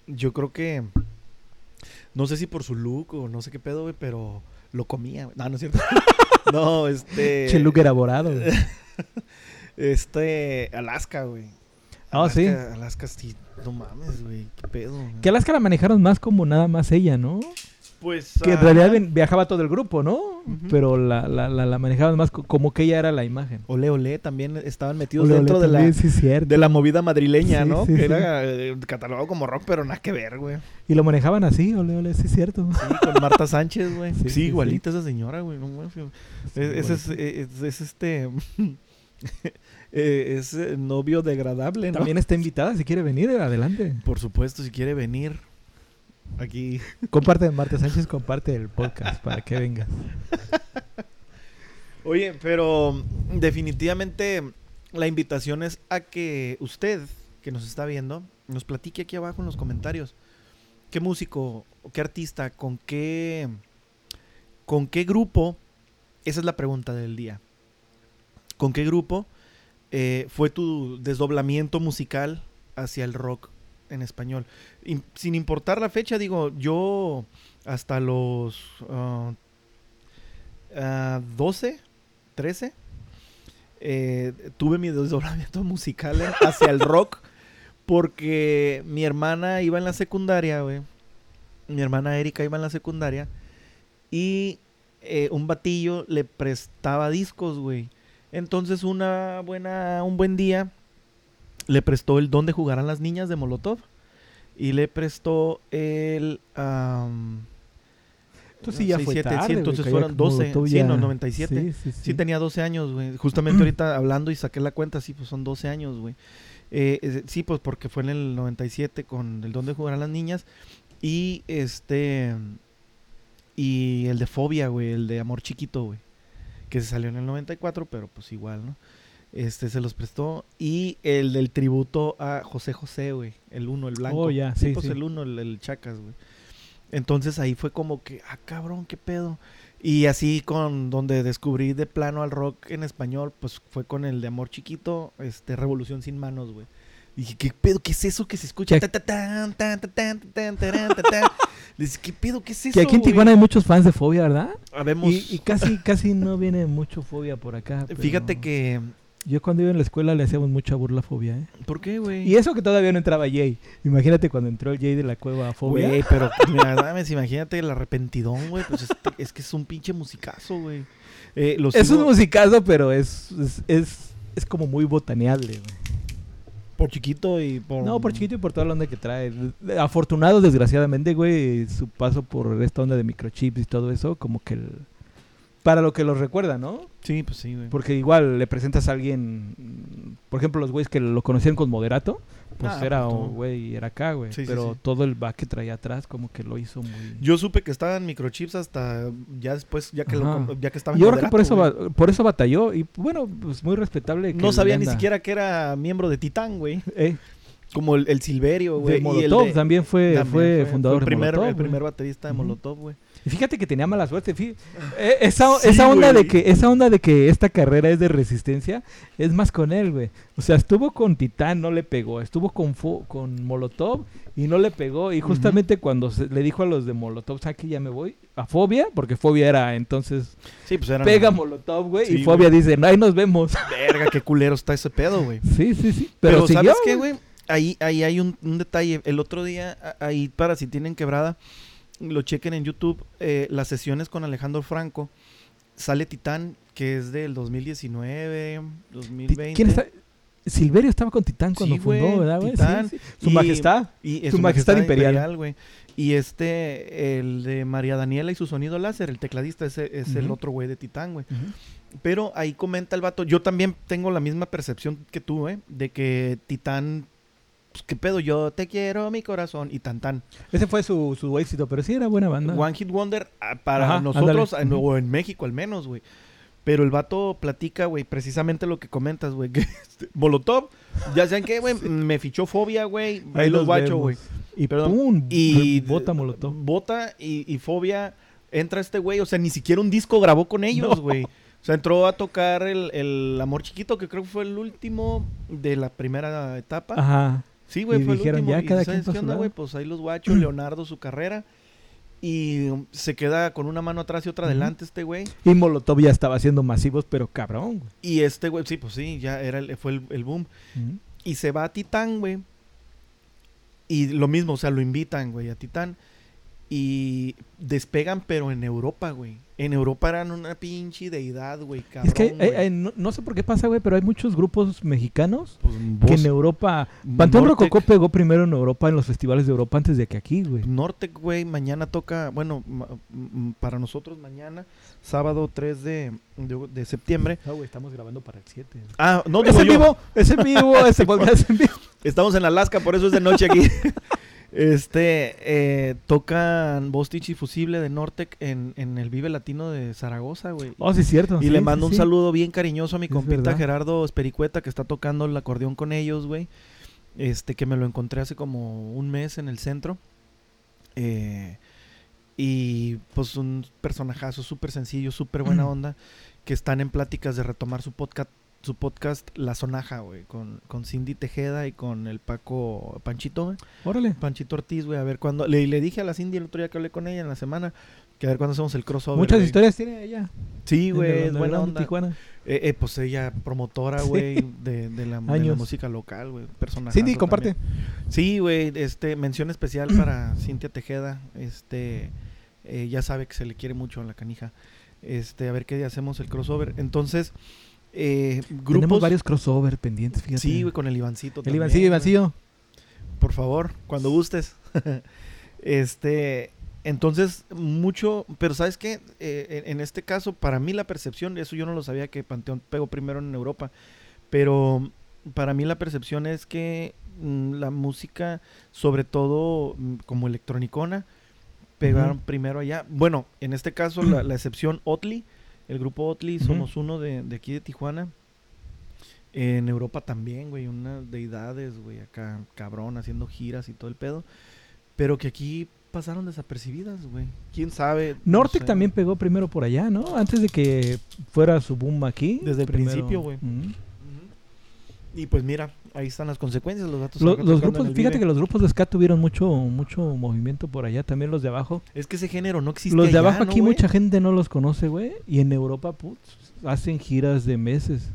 yo creo que. No sé si por su look o no sé qué pedo, güey, pero lo comía. güey. No, no es cierto. no, este. Che, look elaborado. güey. Este. Alaska, güey. Ah, Alaska, sí. Alaska, sí. No mames, güey. Qué pedo. güey. Que Alaska la manejaron más como nada más ella, ¿no? Pues. Que en ajá. realidad viajaba todo el grupo, ¿no? Pero la, la, la, la manejaban más co- como que ella era la imagen. Ole, ole, también estaban metidos Ole, ole, dentro de la. también, sí, cierto. De la movida madrileña, Sí, ¿no? sí, que sí. era eh, catalogado como rock, pero nada que ver, güey. Y lo manejaban así, ole, ole, sí, cierto. Sí, con Marta Sánchez, güey. Sí, Sí, sí, igualita esa señora, güey. No, mames. Es, ese es, es- es este. eh, es eh, novio degradable, ¿no? También está invitada, si quiere venir, adelante. Por supuesto, si quiere venir aquí. Comparte, Marta Sánchez, comparte el podcast para que vengas. Oye, pero definitivamente la invitación es a que usted, que nos está viendo, nos platique aquí abajo en los comentarios. ¿Qué músico, o qué artista, con qué, con qué grupo? Esa es la pregunta del día. ¿Con qué grupo eh, fue tu desdoblamiento musical hacia el rock en español? Sin importar la fecha, digo, yo hasta los ah, ah, 12, 13, eh, tuve mi desdoblamiento musical hacia el rock porque mi hermana iba en la secundaria, güey. Mi hermana Erika iba en la secundaria y eh, un batillo le prestaba discos, güey. Entonces una buena, un buen día le prestó el Donde jugarán las niñas de Molotov y le prestó el... am, Entonces sí ya seis, fue siete, tarde, sí, entonces fueron ya 12, Molotov sí, no, 97. Sí, sí, sí. Tenía 12 años, güey. Justamente ahorita hablando y saqué la cuenta, sí, pues son 12 años, güey. Eh, eh, sí, pues porque fue en el 97 con el Donde jugarán las niñas. Y este. Y el de Fobia, güey, el de Amor Chiquito, güey. Que se salió en el 94, pero pues igual, ¿no? Este se los prestó. Y el del tributo a José José, güey. El uno, el blanco. Oh, ya, sí, pues sí. el uno, el, el Chacas, güey. Entonces ahí fue como que, ah, cabrón, qué pedo. Y así con donde descubrí de plano al rock en español, pues fue con el de Amor Chiquito, este Revolución sin manos, güey. Dije, ¿qué pedo? ¿Qué es eso que se escucha? Dije, ¿qué pedo? ¿Qué es eso? Que aquí en? Tijuana hay muchos fans de Fobia, ¿verdad? Habemos- Y, y casi, casi no viene mucho Fobia por acá. pero Fíjate que... Yo cuando iba en la escuela le hacíamos mucha burla a Fobia, ¿eh? ¿Por qué, güey? Y eso que todavía no entraba Jay. Imagínate cuando entró el Jay de la cueva a Fobia. Güey, pero mira, mames, imagínate el arrepentidón, güey. Pues es, es que es un pinche musicazo, güey. Eh, Es sigo- un musicazo, pero es, es, es, es como muy botaneable, güey. Por chiquito y por... No, por chiquito y por toda la onda que trae. Afortunado, desgraciadamente, güey, su paso por esta onda de microchips y todo eso, como que el- para lo que los recuerda, ¿no? Sí, pues sí, güey. Porque igual le presentas a alguien, mm, por ejemplo, los güeyes que lo conocían con Moderato, pues Ah, era un todo. güey, era acá, güey. Sí, pero sí. todo el back que traía atrás, como que lo hizo muy. Yo supe que estaban microchips hasta ya después, ya que, lo ya que estaba en Yo creo que por eso, por eso batalló y bueno, pues muy respetable. que. No sabía ni siquiera que era miembro de Titán, güey. Eh, Como el, el Silverio, güey. Molotov el de- también fue, también fue fundador el primer, de Molotov. el primer baterista de. Molotov, güey. Y fíjate que tenía mala suerte. eh, esa, Sí, esa onda de que esa onda de que esta carrera es de resistencia es más con él, güey. O sea, estuvo con Titán, no le pegó. Estuvo con Fo- con Molotov y no le pegó. Y justamente cuando se- le dijo a los de Molotov, ¿sabes que ya me voy? A Fobia, porque Fobia era entonces Sí, pues eran... pega Molotov, güey. y Fobia dice, ahí nos vemos. Verga, qué culero está ese pedo, güey. sí, sí, sí. Pero, Pero, ¿sabes qué, güey? Ahí, ahí hay un, un detalle. El otro día, ahí para si tienen quebrada, lo chequen en YouTube, eh, las sesiones con Alejandro Franco. Sale Titán, que es del 2019, 2020. ¿Quién está? Silverio estaba con Titán cuando Sí, fundó, güey, ¿verdad, güey? Sí, Titán. sí. Su Y- majestad. Y Su Majestad Imperial. güey. Y este, el de María Daniela y su sonido láser, el tecladista, ese es el otro güey de Titán, güey. Pero ahí comenta el vato, yo también tengo la misma percepción que tú, ¿eh? De que Titán, pues qué pedo, yo te quiero, mi corazón, y tan tan. Ese fue su, su éxito, pero sí era buena banda. One Hit Wonder ah, para Ajá, nosotros, en- o en México al menos, güey. Pero el vato platica, güey, precisamente lo que comentas, güey. Que este, Molotov, ya saben qué, güey, me fichó fobia, güey. Ahí los guacho, güey. Y Perdón. pum, Y bota molotov. Bota y, y Fobia entra este güey, o sea, ni siquiera un disco grabó con ellos, No. güey. O sea, entró a tocar el, el Amor Chiquito, que creo que fue el último de la primera etapa. Ajá. Sí, güey, fue dijeron, el último. ya, Y cada ¿sabes quien qué onda, güey? Pues ahí los guachos, Leonardo, su carrera. Y um, se queda con una mano atrás y otra adelante este güey. Y Molotov ya estaba haciendo masivos, pero cabrón. güey. Y este güey, sí, pues sí, ya era el- fue el, el boom. Y se va a Titán, güey. Y lo mismo, o sea, lo invitan, güey, a Titán. Y despegan, pero en Europa, güey. En Europa eran una pinche deidad, güey, cabrón. es que hay- hay- güey. hay- no, no sé por qué pasa, güey, pero hay muchos grupos mexicanos Pues, que en Europa... Panteón Rococó pegó primero en Europa, en los festivales de Europa, antes de que aquí, güey. Nortec, güey, mañana toca, bueno, para nosotros mañana, sábado 3 de, de, de septiembre. No, güey, estamos grabando para el 7. Ah, no, ¿Es digo en yo. vivo? ¿Es en vivo? ¿Ese podcast es en vivo? Estamos en Alaska, por eso es de noche aquí. este, eh, tocan Bostich y Fusible de Nortec en, en el Vive Latino de Zaragoza, güey. Oh, sí, es cierto. Y sí, le sí, mando un saludo bien cariñoso a mi Es compita verdad. Gerardo Espericueta, que está tocando el acordeón con ellos, güey. Este, que me lo encontré hace como un mes en el centro. Eh, y pues un personajazo súper sencillo, súper buena onda. Que están en pláticas de retomar su podcast, su podcast La Sonaja, güey. Con, con Cindy Tejeda y con el Paco Panchito, güey. Órale. Panchito Ortiz, güey. A ver cuándo. Le, le dije a la Cindy el otro día que hablé con ella en la semana. Que a ver cuándo hacemos el crossover. Muchas güey. historias tiene ella. Sí, güey, es buena onda. Tijuana. Eh, eh, pues ella, promotora, Sí. güey, de, de, la, de la Años. música local, güey. Personaje. Cindy, comparte. Sí, güey, este, mención especial para Cintia Tejeda. Este, eh, ya sabe que se le quiere mucho a la canija. Este, a ver qué día hacemos el crossover. Entonces, eh, grupos. Tenemos varios crossover pendientes, fíjate. Sí, güey, con el Ivancito. El también, Ivancillo, güey. Ivancillo. Por favor, cuando gustes. este, entonces, mucho, pero ¿sabes qué? Eh, en, en este caso, para mí la percepción, eso yo no lo sabía que Panteón pegó primero en Europa, pero para mí la percepción es que mm, la música, sobre todo mm, como electronicona, pegaron primero allá. Bueno, en este caso, la, la excepción Otley, el grupo Ujú. somos uno de, de aquí de Tijuana. En Europa también, güey, unas deidades, güey, acá cabrón, haciendo giras y todo el pedo. Pero que aquí pasaron desapercibidas, güey. ¿Quién sabe? No Nortec sé, también pegó primero por allá, ¿no? Antes de que fuera su boom aquí. Desde el primero- principio, güey. Y pues mira, ahí están las consecuencias, los datos. Lo- los grupos, fíjate que los grupos de ska tuvieron mucho mucho movimiento por allá, también los de abajo. Es que ese género no existe Los de allá, abajo ¿no, aquí mucha gente no los conoce, güey, y en Europa putz, hacen giras de meses.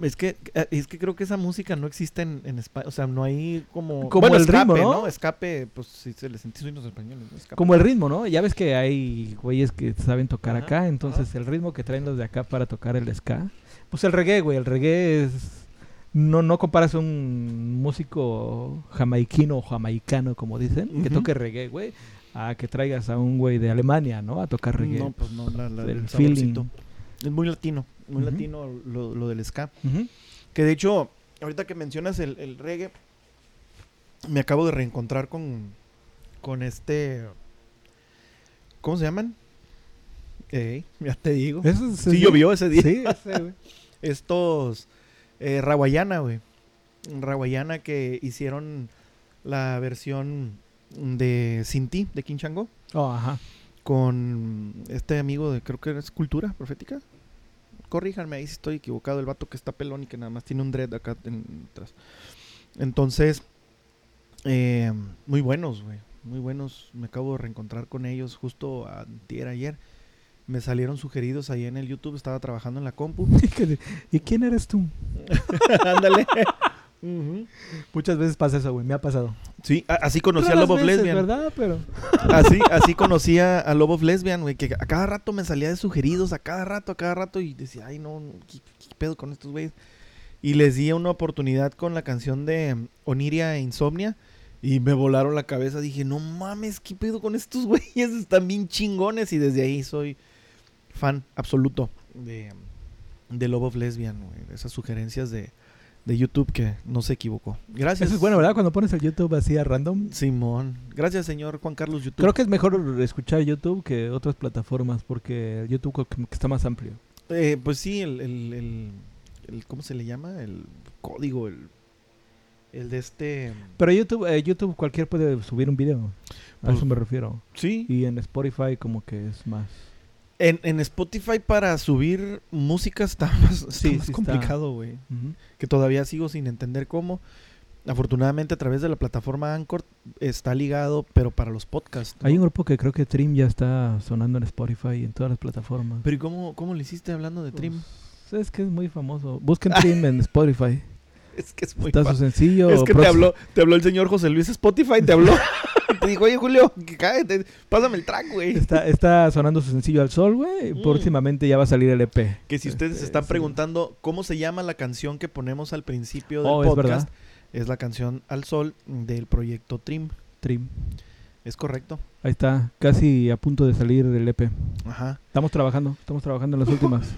Es que, eh, es que creo que esa música no existe en, en España. O sea, no hay como. Como bueno, el escape, ritmo, ¿no? Escape, pues si se les sentí los españoles. ¿no? Como el ritmo, ¿no? Ya ves que hay güeyes que saben tocar Ajá, acá, entonces el ritmo que traen los de acá para tocar el ska. Pues el reggae, güey, el reggae es no no comparas un músico jamaiquino o jamaicano como dicen, que toque reggae, güey, a que traigas a un güey de Alemania, ¿no? A tocar reggae. No, pues no, la, la- del el feeling. Es muy latino, muy latino lo, lo del ska. Que de hecho, ahorita que mencionas el, el reggae, me acabo de reencontrar con, con este... ¿Cómo se llaman? Ey, ya te digo. Eso Sí llovió ese día. Sí, ese, güey. Estos... Eh, Rawayana, güey. raguayana que hicieron la versión de Sin Ti, de Quinchango, Oh, ajá. con este amigo de, creo que es Cultura Profética. Corríjanme ahí si estoy equivocado, el vato que está pelón y que nada más tiene un dread acá atrás. Entonces, eh, muy buenos, güey. Muy buenos. Me acabo de reencontrar con ellos justo antier, ayer. Me salieron sugeridos ahí en el YouTube. Estaba trabajando en la compu. ¿Y quién eres tú? Ándale. Muchas veces pasa eso, güey. Me ha pasado. Sí, así conocí a Love of veces, Lesbian. ¿verdad? Pero... Así, así conocí a, a Love of Lesbian, güey. Que a cada rato me salía de sugeridos, a cada rato, a cada rato. Y decía, ay, no, no, ¿qué, qué pedo con estos güeyes? Y les di una oportunidad con la canción de Oniria e Insomnia. Y me volaron la cabeza. Dije, no mames, ¿qué pedo con estos güeyes? Están bien chingones. Y desde ahí soy fan absoluto de, de Love of Lesbian, güey. Esas sugerencias de, de YouTube que no se equivocó. Gracias. Eso es bueno, ¿verdad? Cuando pones el YouTube así a random. Simón. Gracias, señor Juan Carlos YouTube. Creo que es mejor escuchar YouTube que otras plataformas porque YouTube como que está más amplio. Eh, pues sí, el, el, el- el- ¿Cómo se le llama? El código, el. El de este. Pero YouTube, eh, YouTube cualquier puede subir un video. A Pues- eso me refiero. Sí. Y en Spotify como que es más... En, en Spotify para subir música está más, está Sí, más sí está. complicado, güey. Que todavía sigo sin entender cómo. Afortunadamente a través de la plataforma Anchor está ligado, pero para los podcasts. ¿no? Hay un grupo que creo que Trim ya está sonando en Spotify y en todas las plataformas. Pero ¿y cómo, cómo le hiciste hablando de Trim? Pues, es que es muy famoso. Busquen Trim en Spotify. Es que es muy Está su sencillo. Es que te habló, te habló el señor José Luis Spotify, te habló. te dijo, oye Julio, que cállate, pásame el track, güey. Está, está sonando su sencillo al sol, güey. Mm. Próximamente ya va a salir el EP. Que si ustedes se Este, están sí. preguntando cómo se llama la canción que ponemos al principio del Oh, es podcast, verdad. es, la canción Al Sol del proyecto Trim. Trim. Es correcto. Ahí está. Casi a punto de salir el EP. Ajá. Estamos trabajando. Estamos trabajando en las últimas.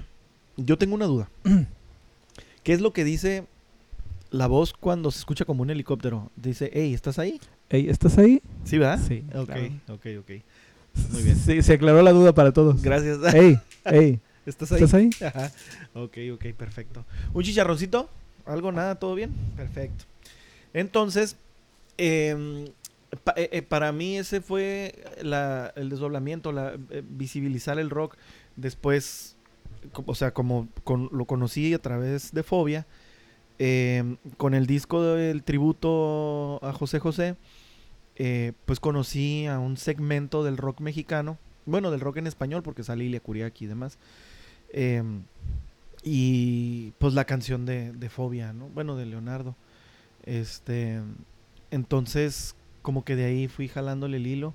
Yo tengo una duda. ¿Qué es lo que dice la voz cuando se escucha como un helicóptero? Dice, hey, ¿estás ahí? Ey, ¿estás ahí? Sí, ¿verdad? Sí. Ok, claro. ok, ok. Muy bien. Sí, se aclaró la duda para todos. Gracias. Ey, ey, ¿Estás ahí? ¿estás ahí? Ajá. Ok, ok, perfecto. ¿Un chicharroncito? ¿Algo, nada? ¿Todo bien? Perfecto. Entonces, em, pa- eh, eh, para mí ese fue la- el desdoblamiento, la, eh, visibilizar el rock. Después, o sea, como con- lo conocí a través de Fobia, em, con el disco del tributo a José José, eh, pues conocí a un segmento del rock mexicano, bueno, del rock en español, porque sale Ilia Kuriaki y demás. Em, y pues la canción de, de Fobia, ¿no? Bueno, de Leonardo. Este, entonces, como que de ahí fui jalándole el hilo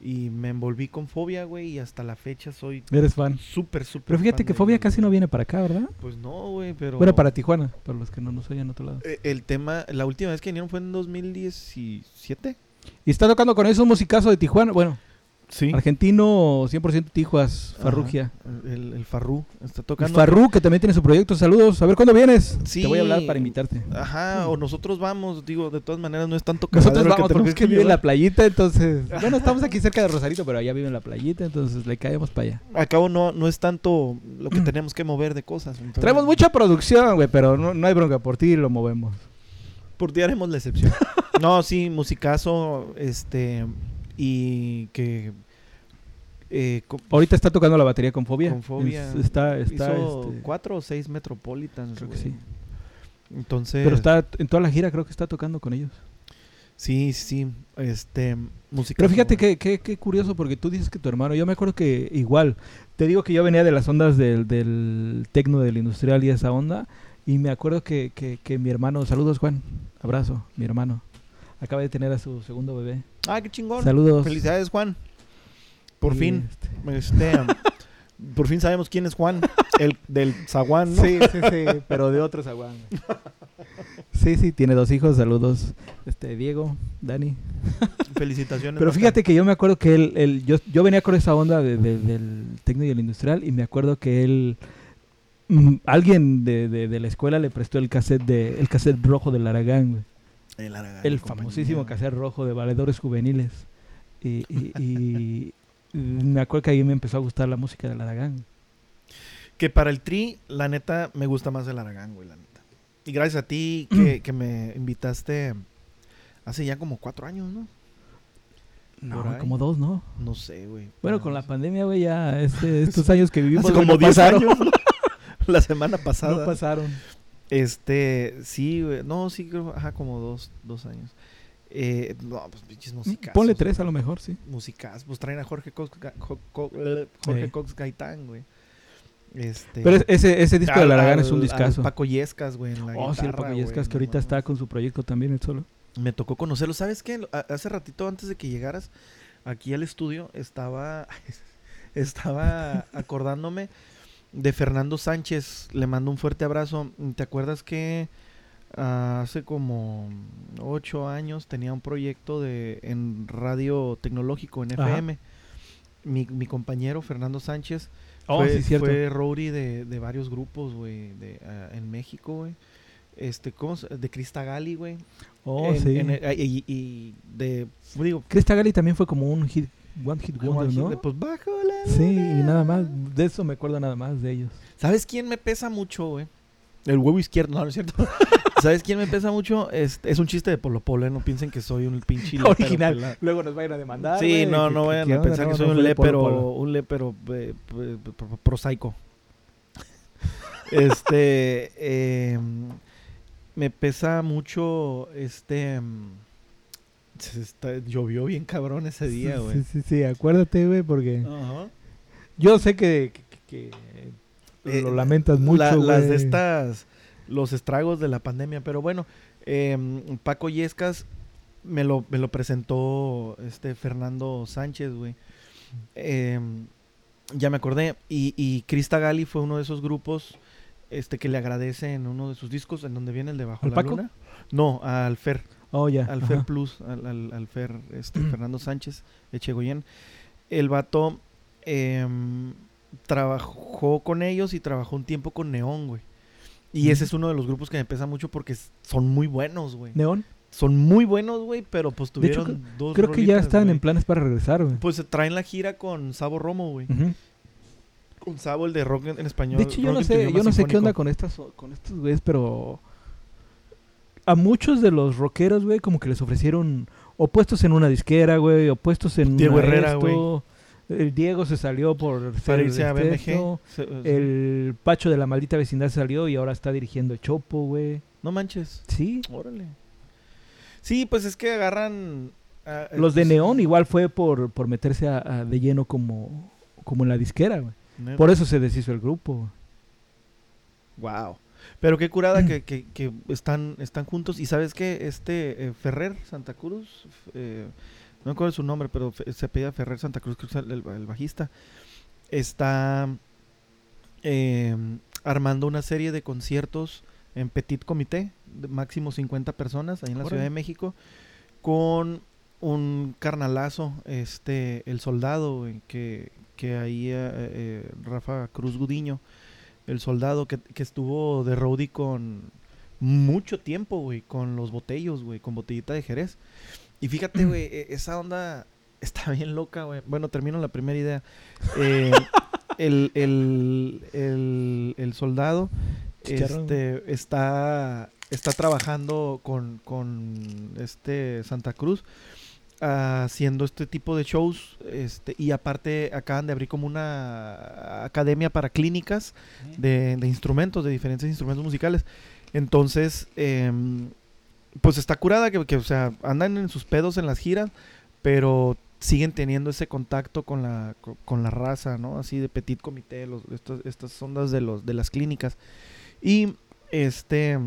y me envolví con Fobia, güey, y hasta la fecha soy Eres fan. súper, súper. Pero fíjate fan que de Fobia ellos, casi güey. no viene para acá, ¿verdad? Pues no, güey, pero. Bueno, para Tijuana, para los que no nos oyen a otro lado. Eh, El tema, la última vez que vinieron fue en 2017. Y está tocando con eso un musicazo de Tijuana. Bueno, Sí. argentino 100% Tijuas, Farrugia. El, el Farru está tocando. Farru, que también tiene su proyecto. Saludos. A ver cuándo vienes. Sí. Te voy a hablar para invitarte. Ajá, o nosotros vamos, digo, de todas maneras no es tanto Nosotros vamos porque tenemos es que vive en la playita, entonces... Bueno, estamos aquí cerca de Rosarito, pero allá vive en la playita, entonces le caemos para allá. Al cabo no, no es tanto lo que tenemos que mover de cosas. entonces, Traemos mucha producción, güey, pero no, no hay bronca. Por ti lo movemos. Por ti haremos la excepción. no, sí, musicazo, este, y que... eh, Ahorita está tocando la batería con Fobia. Con Fobia. Es- Está, está, hizo este, cuatro o seis Metropolitans. Creo que sí. Entonces... Pero está en toda la gira, creo que está tocando con ellos. Sí, sí, este, musicazo. Pero fíjate que, que, que curioso, porque tú dices que tu hermano, yo me acuerdo que igual, te digo que yo venía de las ondas del, del tecno, del industrial y esa onda, y me acuerdo que, que, que mi hermano, saludos Juan, abrazo, mi hermano, acaba de tener a su segundo bebé. Ah, qué chingón. Saludos. Felicidades, Juan. Por Y, fin. este, Este, um, por fin sabemos quién es Juan, el del Zaguán, ¿no? Sí, sí, sí, pero de otros aguán. Sí, sí, tiene dos hijos, saludos, este Diego, Dani. Felicitaciones. Pero fíjate que yo me acuerdo que él, él- yo, yo venía con esa onda de- de- del técnico y el industrial y me acuerdo que él, mm, alguien de, de- de la escuela le prestó el cassette de, el cassette rojo del Aragán, güey. El, famosísimo cassette rojo de valedores juveniles. Y, y- y- y me acuerdo que ahí me empezó a gustar la música del Aragán. Que para el tri, la neta, me gusta más el Aragán, güey, la neta. Y gracias a ti que, que me invitaste hace ya como cuatro años, ¿no? No, Por ahí. como dos, ¿no? No sé, güey. Bueno, No con la sé. pandemia, güey, ya este, estos años que vivimos Hace como no 10 pasaron. años. ¿no? la semana pasada. No pasaron. Este, sí, güey. No, sí, creo, ajá, como dos, dos años. Eh, no, pues pinches musicazos. Ponle tres a lo mejor, sí. Musicazos. Pues traen a Jorge Cox, Ga- Jo- Co- eh, Jorge Sí. Cox Gaitán, güey. Este. Pero es- ese, ese disco de al- Laragán es un discazo. Paco Yescas, güey, en la Oh, sí, el Paco Yescas, güey, que ahorita está con su proyecto también, el solo. Me tocó conocerlo. ¿Sabes qué? Hace ratito antes de que llegaras aquí al estudio estaba estaba acordándome de Fernando Sánchez. Le mando un fuerte abrazo. ¿Te acuerdas que ah, hace como ocho años tenía un proyecto de en radio tecnológico en. FM? Mi, mi compañero Fernando Sánchez Oh, fue, sí, fue roadie de, de varios grupos, güey, de, ah, en México, güey. Este, ¿cómo se- De Crista Gali, güey. Oh, En- sí. en el- y, y de, digo, Crista Gali también fue como un hit, one hit wonder, One Hit, ¿no? pues bajo la Sí, y nada más. De eso me acuerdo nada más de ellos. ¿Sabes quién me pesa mucho, güey? El huevo izquierdo, no, no es cierto. ¿Sabes quién me pesa mucho? Es, es un chiste de Polo Polo, ¿eh? no piensen que soy un pinche Original. pelado. Luego nos vayan a demandar. Sí, no, no vayan a pensar que soy un lépero, un lépero eh, eh, pro- prosaico. Este, eh, me pesa mucho, este, se está- llovió bien cabrón ese día, güey. Sí, sí, sí, acuérdate, güey, porque yo sé que, que- que Eh, lo lamentas mucho, La- las de estas, los estragos de la pandemia, pero bueno, em, Paco Yescas me lo, me lo presentó este Fernando Sánchez, güey. Em, ya me acordé. Y, y Crista Gali fue uno de esos grupos este que le agradece en uno de sus discos, en donde viene el de Bajo ¿Al la Paco? Luna. No, al Fer, Oh, ya. al ajá. Fer Plus, al, al, al Fer, este, Fernando Sánchez, Echegoyen. El vato em, trabajó con ellos y trabajó un tiempo con Neón, güey. Y ese es uno de los grupos que me pesa mucho porque son muy buenos, güey. Neón. Son muy buenos, güey, pero pues De hecho, tuvieron dos Creo que ya están güey. en planes para regresar, güey. Pues se traen la gira con Sabo Romo, güey. Con Sabo, el de rock en, en español. De hecho, yo no sé, yo no sé qué onda con estas con estos güeyes, pero a muchos de los rockeros, güey, como que les ofrecieron o puestos en una disquera, güey, o puestos en Diego Herrera, esto. El Diego se salió por ser irse a BMG. El Pacho de la maldita vecindad salió y ahora está dirigiendo Chopo, güey. No manches. Sí. Órale. Sí, pues es que agarran... Los de pues, Neón igual fue por, por meterse a, a de lleno como, como en la disquera, güey. Por eso se deshizo el grupo. güey. Wow. Pero qué curada que, que- que están, están juntos. Y sabes que este eh, Ferrer Santa Cruz, eh, no me acuerdo su nombre, pero se apellida Ferrer Santa Cruz, que es el, el bajista, está eh, armando una serie de conciertos en Petit Comité, de máximo 50 personas, ahí en la Ciudad de México, con un carnalazo, este, el soldado, güey, que, que ahí eh, eh, Rafa Cruz Gudiño, el soldado que, que estuvo de roadie con mucho tiempo, güey, con los botellos, güey, con botellita de Jerez. Y fíjate, güey, e- esa onda está bien loca, güey. Bueno, termino la primera idea. Eh, el, el, el, el soldado este, está, está trabajando con, con este Santa Cruz haciendo este tipo de shows este y aparte acaban de abrir como una academia para clínicas de, de instrumentos de diferentes instrumentos musicales. Entonces em, pues está curada que, que, o sea andan en sus pedos en las giras pero siguen teniendo ese contacto con la co- con, la raza no así de petit comité los, estos- estas ondas de los de las clínicas. Y este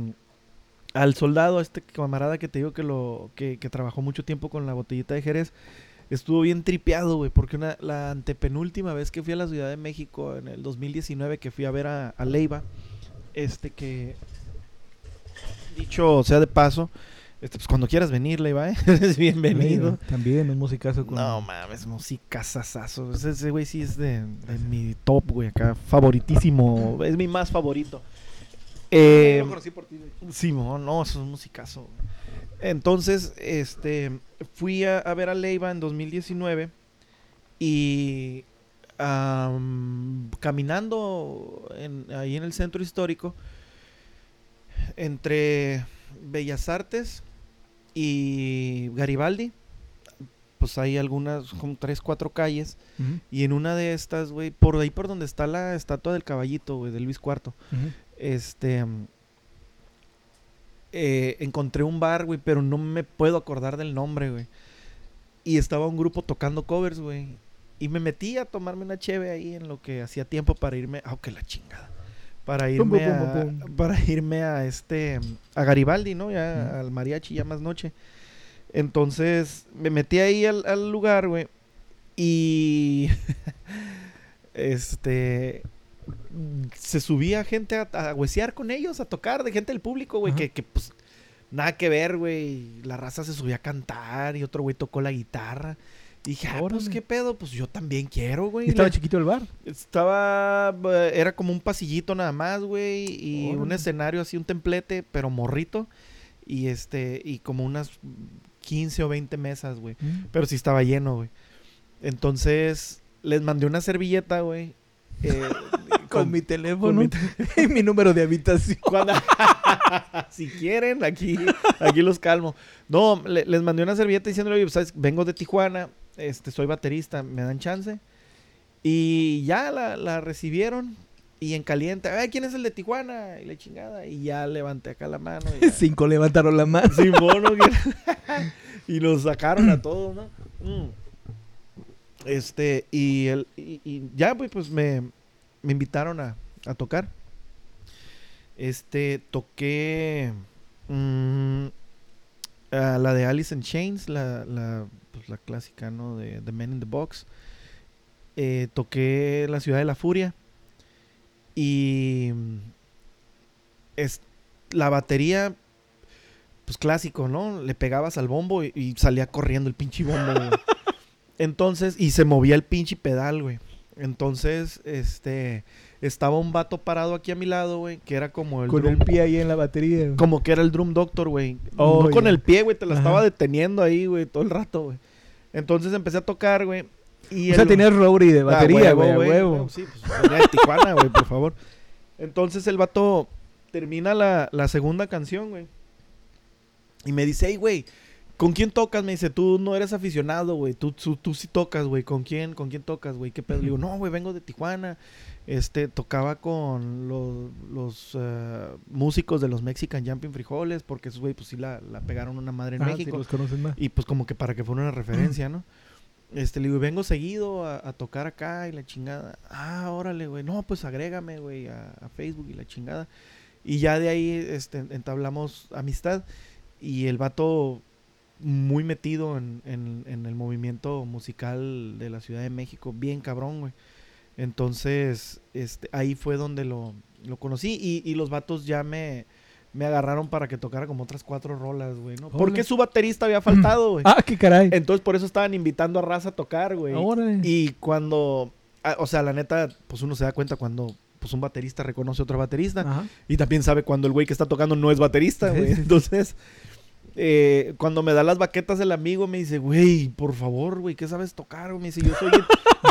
al soldado, a este camarada que te digo que lo que, que trabajó mucho tiempo con la botellita de Jerez, estuvo bien tripeado, güey, porque una, la antepenúltima vez que fui a la Ciudad de México en el 2019 que fui a ver a, a Leiva, este que dicho sea de paso, este pues cuando quieras venir, Leiva, ¿eh? eres bienvenido. También un musicazo con... No mames, música sasazo. Ese, ese güey sí es de, de mi top, güey, acá favoritísimo, es mi más favorito. Eh, Simón, no, eso es un musicazo. Entonces, este, fui a, a ver a Leiva en 2019 y am, caminando en- ahí en el centro histórico, entre Bellas Artes y Garibaldi, pues hay algunas, como tres, cuatro calles. Y en una de estas, güey, por ahí por donde está la estatua del caballito, güey, de Luis IV, ujú. Este. eh, encontré un bar, güey, pero no me puedo acordar del nombre, güey. Y estaba un grupo tocando covers, güey. Y me metí a tomarme una cheve ahí en lo que hacía tiempo para irme. Ah, que la chingada. Para irme pum, a, pum, pum. para irme a este a Garibaldi, ¿no? Ya al mariachi ya más noche. Entonces me metí ahí al, al lugar, güey. Y este se subía gente a, a huesear con ellos, a tocar, de gente del público, güey, que, que, pues nada que ver, güey. La raza se subía a cantar y otro güey tocó la guitarra. Y dije, ah, pues qué pedo, pues yo también quiero, güey. ¿Y estaba chiquito el bar? estaba, eh, era como un pasillito nada más, güey, y un escenario así, un templete, pero morrito, y este, y como unas 15 o 20 mesas, güey, Mm. pero sí estaba lleno, güey. Entonces, les mandé una servilleta, güey. Eh, Con, mi teléfono con mi y mi número de habitación. cuando- si quieren, aquí, aquí los calmo. No, le- les mandé una servilleta diciéndole, oye, ¿sabes? vengo de Tijuana, este, soy baterista, ¿me dan chance? Y ya la, la recibieron y en caliente, "Ay, ¿quién es el de Tijuana? Y la chingada, y ya levanté acá la mano. y. Cinco levantaron la mano. Y los sacaron a todos, ¿no? Mm. Este, y, el, y, ya, pues, me, me invitaron a, a tocar. Este, toqué mm, la de Alice in Chains, la, la, pues, la clásica, ¿no? De The Men in the Box. Eh, toqué La Ciudad de la Furia. Y mm, es, la batería pues clásico, ¿no? Le pegabas al bombo y, y salía corriendo el pinche bombo. Entonces, y se movía el pinche pedal, güey. Entonces, este, estaba un vato parado aquí a mi lado, güey, que era como el Con drum, el pie ahí en la batería. güey. como que era el drum doctor, güey. Oh, no con el pie, güey, te la Ajá. estaba deteniendo ahí, güey, todo el rato, güey. Entonces empecé a tocar, güey. Y O sea, el- tenías Rory de Ah, batería, güey, huevo, Sí, pues venía de Tijuana, güey, por favor. Entonces el vato termina la, la segunda canción, güey. Y me dice, hey, güey, ¿con quién tocas? Me dice, tú no eres aficionado, güey. Tú, tú, tú sí tocas, güey. ¿Con quién? ¿Con quién tocas, güey? ¿Qué pedo? Le digo, no, güey, vengo de Tijuana. Este, tocaba con los, los eh, músicos de los Mexican Jumping Frijoles, porque esos, güey, pues sí la, la pegaron una madre en Ah, sí, México. los conocen más. Y pues como que para que fuera una referencia, ¿no? Este, le digo, vengo seguido a, a tocar acá y la chingada. Ah, órale, güey. No, pues agrégame, güey, a, a Facebook y la chingada. Y ya de ahí este, entablamos amistad. Y el vato muy metido en, en- en el movimiento musical de la Ciudad de México. Bien cabrón, güey. Entonces, este, ahí fue donde lo, lo conocí. Y, y los vatos ya me, me agarraron para que tocara como otras cuatro rolas, güey, ¿no? Porque Órale. su baterista había faltado, güey. Ah, qué caray. Entonces por eso estaban invitando a Raza a tocar, güey. Órale. Y cuando, ah, o sea, la neta, pues uno se da cuenta cuando pues un baterista reconoce a otro baterista. Ajá. Y también sabe cuando el güey que está tocando no es baterista, güey. Entonces, eh, cuando me da las baquetas el amigo, me dice, güey, por favor, güey, ¿qué sabes tocar? güey?" Me dice, yo soy,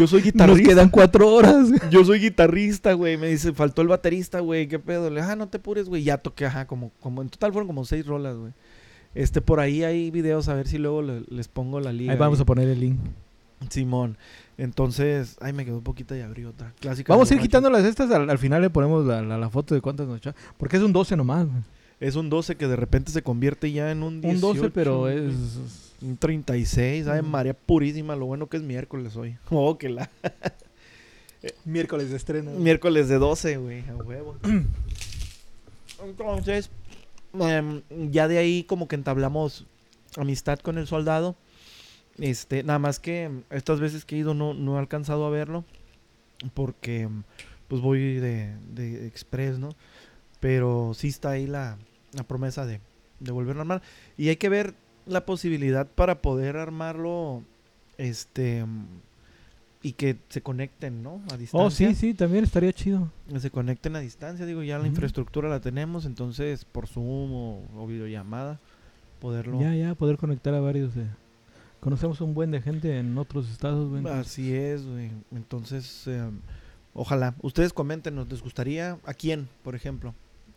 yo soy Nos guitarrista. quedan cuatro horas. Yo soy guitarrista, güey. Me dice, faltó el baterista, güey. ¿Qué pedo? Le, ah, no te apures, güey. Ya toqué, ajá, como, como en total fueron como seis rolas, güey. Este, por ahí hay videos, a ver si luego le- les pongo la liga. Ahí vamos a poner el link. Simón. Entonces, ay, me quedó un poquito y abrí otra. Clásica. Vamos a ir quitando las estas. Al, al final le ponemos la, la- la foto de cuántas nos echamos. Porque es un 12 nomás. güey. Es un 12 que de repente se convierte ya en un 18. Un 12, pero es. Un 36. Ay, Mm. María purísima. Lo bueno que es miércoles hoy. Oh, que la. Miércoles de estreno. Miércoles de 12, güey. A huevo. Entonces, em, ya de ahí como que entablamos amistad con el soldado. Este, nada más que estas veces que he ido no, no he alcanzado a verlo. Porque pues voy de, de express, ¿no? Pero sí está ahí la, la promesa de, de volverlo a armar. Y hay que ver la posibilidad para poder armarlo. Este. em, Y que se conecten, ¿no? A distancia Oh, sí, sí, también estaría chido. que se conecten a distancia. Digo, ya la infraestructura la tenemos, entonces por Zoom o, o videollamada poderlo. Ya, ya, poder conectar a varios. de- Conocemos un buen de gente en otros estados, güey. Así es, güey. Entonces, eh, ojalá. Ustedes comenten, ¿nos les gustaría? ¿A quién, por ejemplo?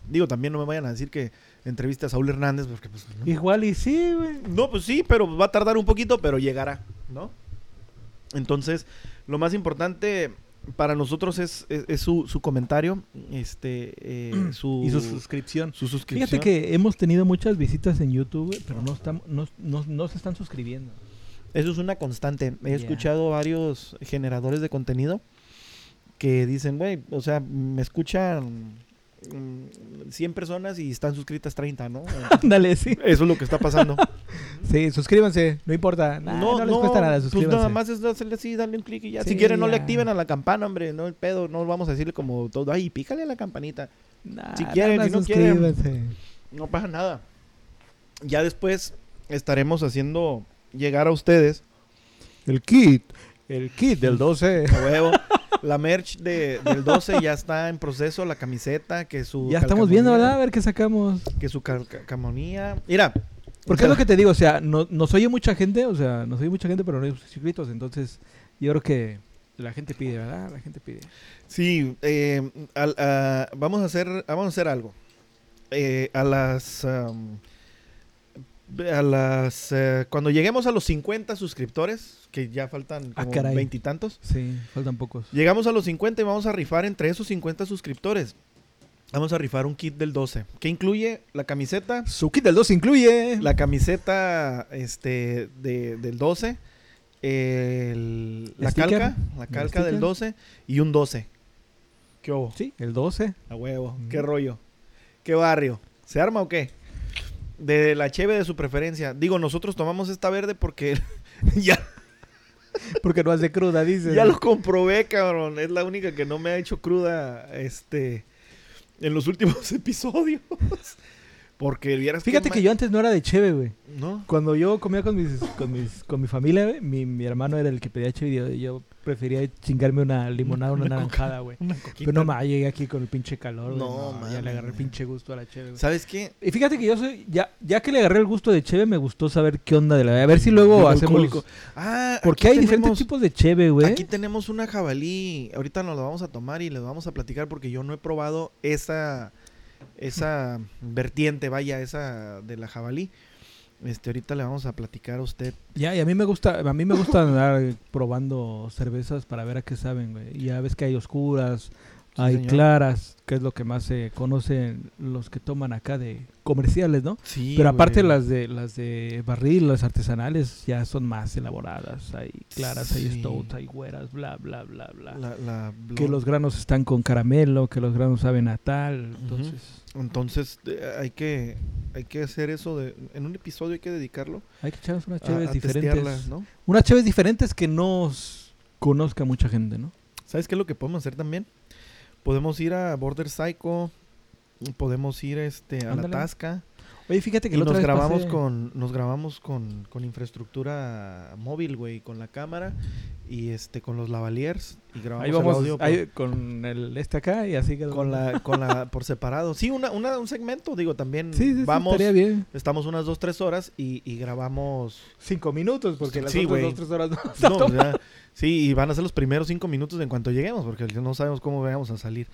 Digo, también no me vayan a decir que entreviste a Saúl Hernández, porque pues... No, Igual y sí, güey. No, pues sí, pero va a tardar un poquito, pero llegará, ¿no? Entonces, lo más importante para nosotros es, es- es su, su comentario, este, eh, su, Y su suscripción. su suscripción. Fíjate que hemos tenido muchas visitas en YouTube, pero no, estamos, no, no, no se están suscribiendo. Eso es una constante. He escuchado varios generadores de contenido que dicen, güey, o sea, me escuchan 100 personas y están suscritas 30, ¿no? Ándale, sí. Eso es lo que está pasando. Sí, suscríbanse, no importa. Nah, no, les cuesta nada, Pues suscríbanse. nada más es hacerle así, darle un clic y ya. Sí, si quieren, no le activen a la campana, hombre, no el pedo. No vamos a decirle como todo, ay, pícale a la campanita. Nah, si quieren, nada si no más quieren. suscríbanse. No pasa nada. Ya después estaremos haciendo llegar a ustedes El kit, el kit del 12. A huevo. La merch de, del 12 ya está en proceso, la camiseta, que su... Ya estamos viendo, ¿verdad? A ver qué sacamos. Que su cal- calcamonía... Mira. Porque es lo que te digo, o sea, no, nos oye mucha gente, o sea, nos oye mucha gente, pero no hay suscritos. Entonces, yo creo que la gente pide, ¿verdad? La gente pide. Sí, eh, al- a- vamos, a hacer, vamos a hacer algo. Eh, a las... am, a las... eh, cuando lleguemos a los 50 suscriptores, que ya faltan Ah, como veintitantos, Sí, faltan pocos. llegamos a los 50 y vamos a rifar entre esos 50 suscriptores. Vamos a rifar un kit del 12, que incluye la camiseta, Su kit del 12 incluye... la camiseta este de, del 12, el- la ¿Sticker? calca, la ¿El calca del sticker? 12 y un 12. ¿Qué hubo? Sí, el 12. A huevo. Ujú. ¿Qué rollo? ¿Qué barrio? ¿Se arma o qué? De la cheve de su preferencia. Digo, nosotros tomamos esta verde porque ya, Porque no hace cruda, dice. ya lo comprobé, cabrón. Es la única que no me ha hecho cruda este en los últimos episodios. Porque vieras Fíjate que yo antes no era de cheve, güey. ¿No? Cuando yo comía con mis, con mis, con mi familia, güey, mi, mi hermano era el que pedía cheve y yo, yo prefería chingarme una limonada, una, Una naranjada, güey. Pero no más, llegué aquí con el pinche calor, güey. No, No, ya le agarré el pinche gusto a la cheve, güey. ¿Sabes qué? Y fíjate que yo soy, ya, ya que le agarré el gusto de cheve, me gustó saber qué onda de la... A ver si luego hacemos... alcohólico. Ah, Porque hay diferentes tipos de cheve, güey. Aquí tenemos una jabalí. Ahorita nos la vamos a tomar y les vamos a platicar porque yo no he probado esa esa vertiente, vaya, esa de la jabalí. Este, ahorita le vamos a platicar a usted. Ya, y a mí me gusta, a mí me gusta andar probando cervezas para ver a qué saben, güey. Y ya ves que hay oscuras, Sí, hay señor. claras, que es lo que más se conocen los que toman acá de comerciales, ¿no? Sí. Pero aparte güey. las de las de barril, las artesanales ya son más elaboradas, hay claras, hay stouts, hay güeras, bla bla bla bla. La- la que los granos están con caramelo, que los granos saben a tal, entonces Entonces, eh, hay que hay que hacer eso de en un episodio hay que dedicarlo hay que echarnos unas chaves a diferentes. ¿no? Unas chaves diferentes que nos conozca mucha gente, ¿no? ¿Sabes qué es lo que podemos hacer también? Podemos ir a Border Psycho, podemos ir este a Ándale. la Tasca. Oye, fíjate que Y la otra nos vez grabamos pasé- con nos grabamos con, con infraestructura móvil, güey, con la cámara y este con los lavaliers y grabamos Ahí el vamos audio por- ahí con el este acá y así quedó. con la con la por separado. Sí, una, una- un segmento, digo, también Sí, sí, sí, vamos estaría bien. estamos unas dos tres horas y, y grabamos Cinco minutos, porque las Sí, otras dos, tres horas no. No, sí, y van a ser los primeros cinco minutos en cuanto lleguemos, porque no sabemos cómo vamos a salir.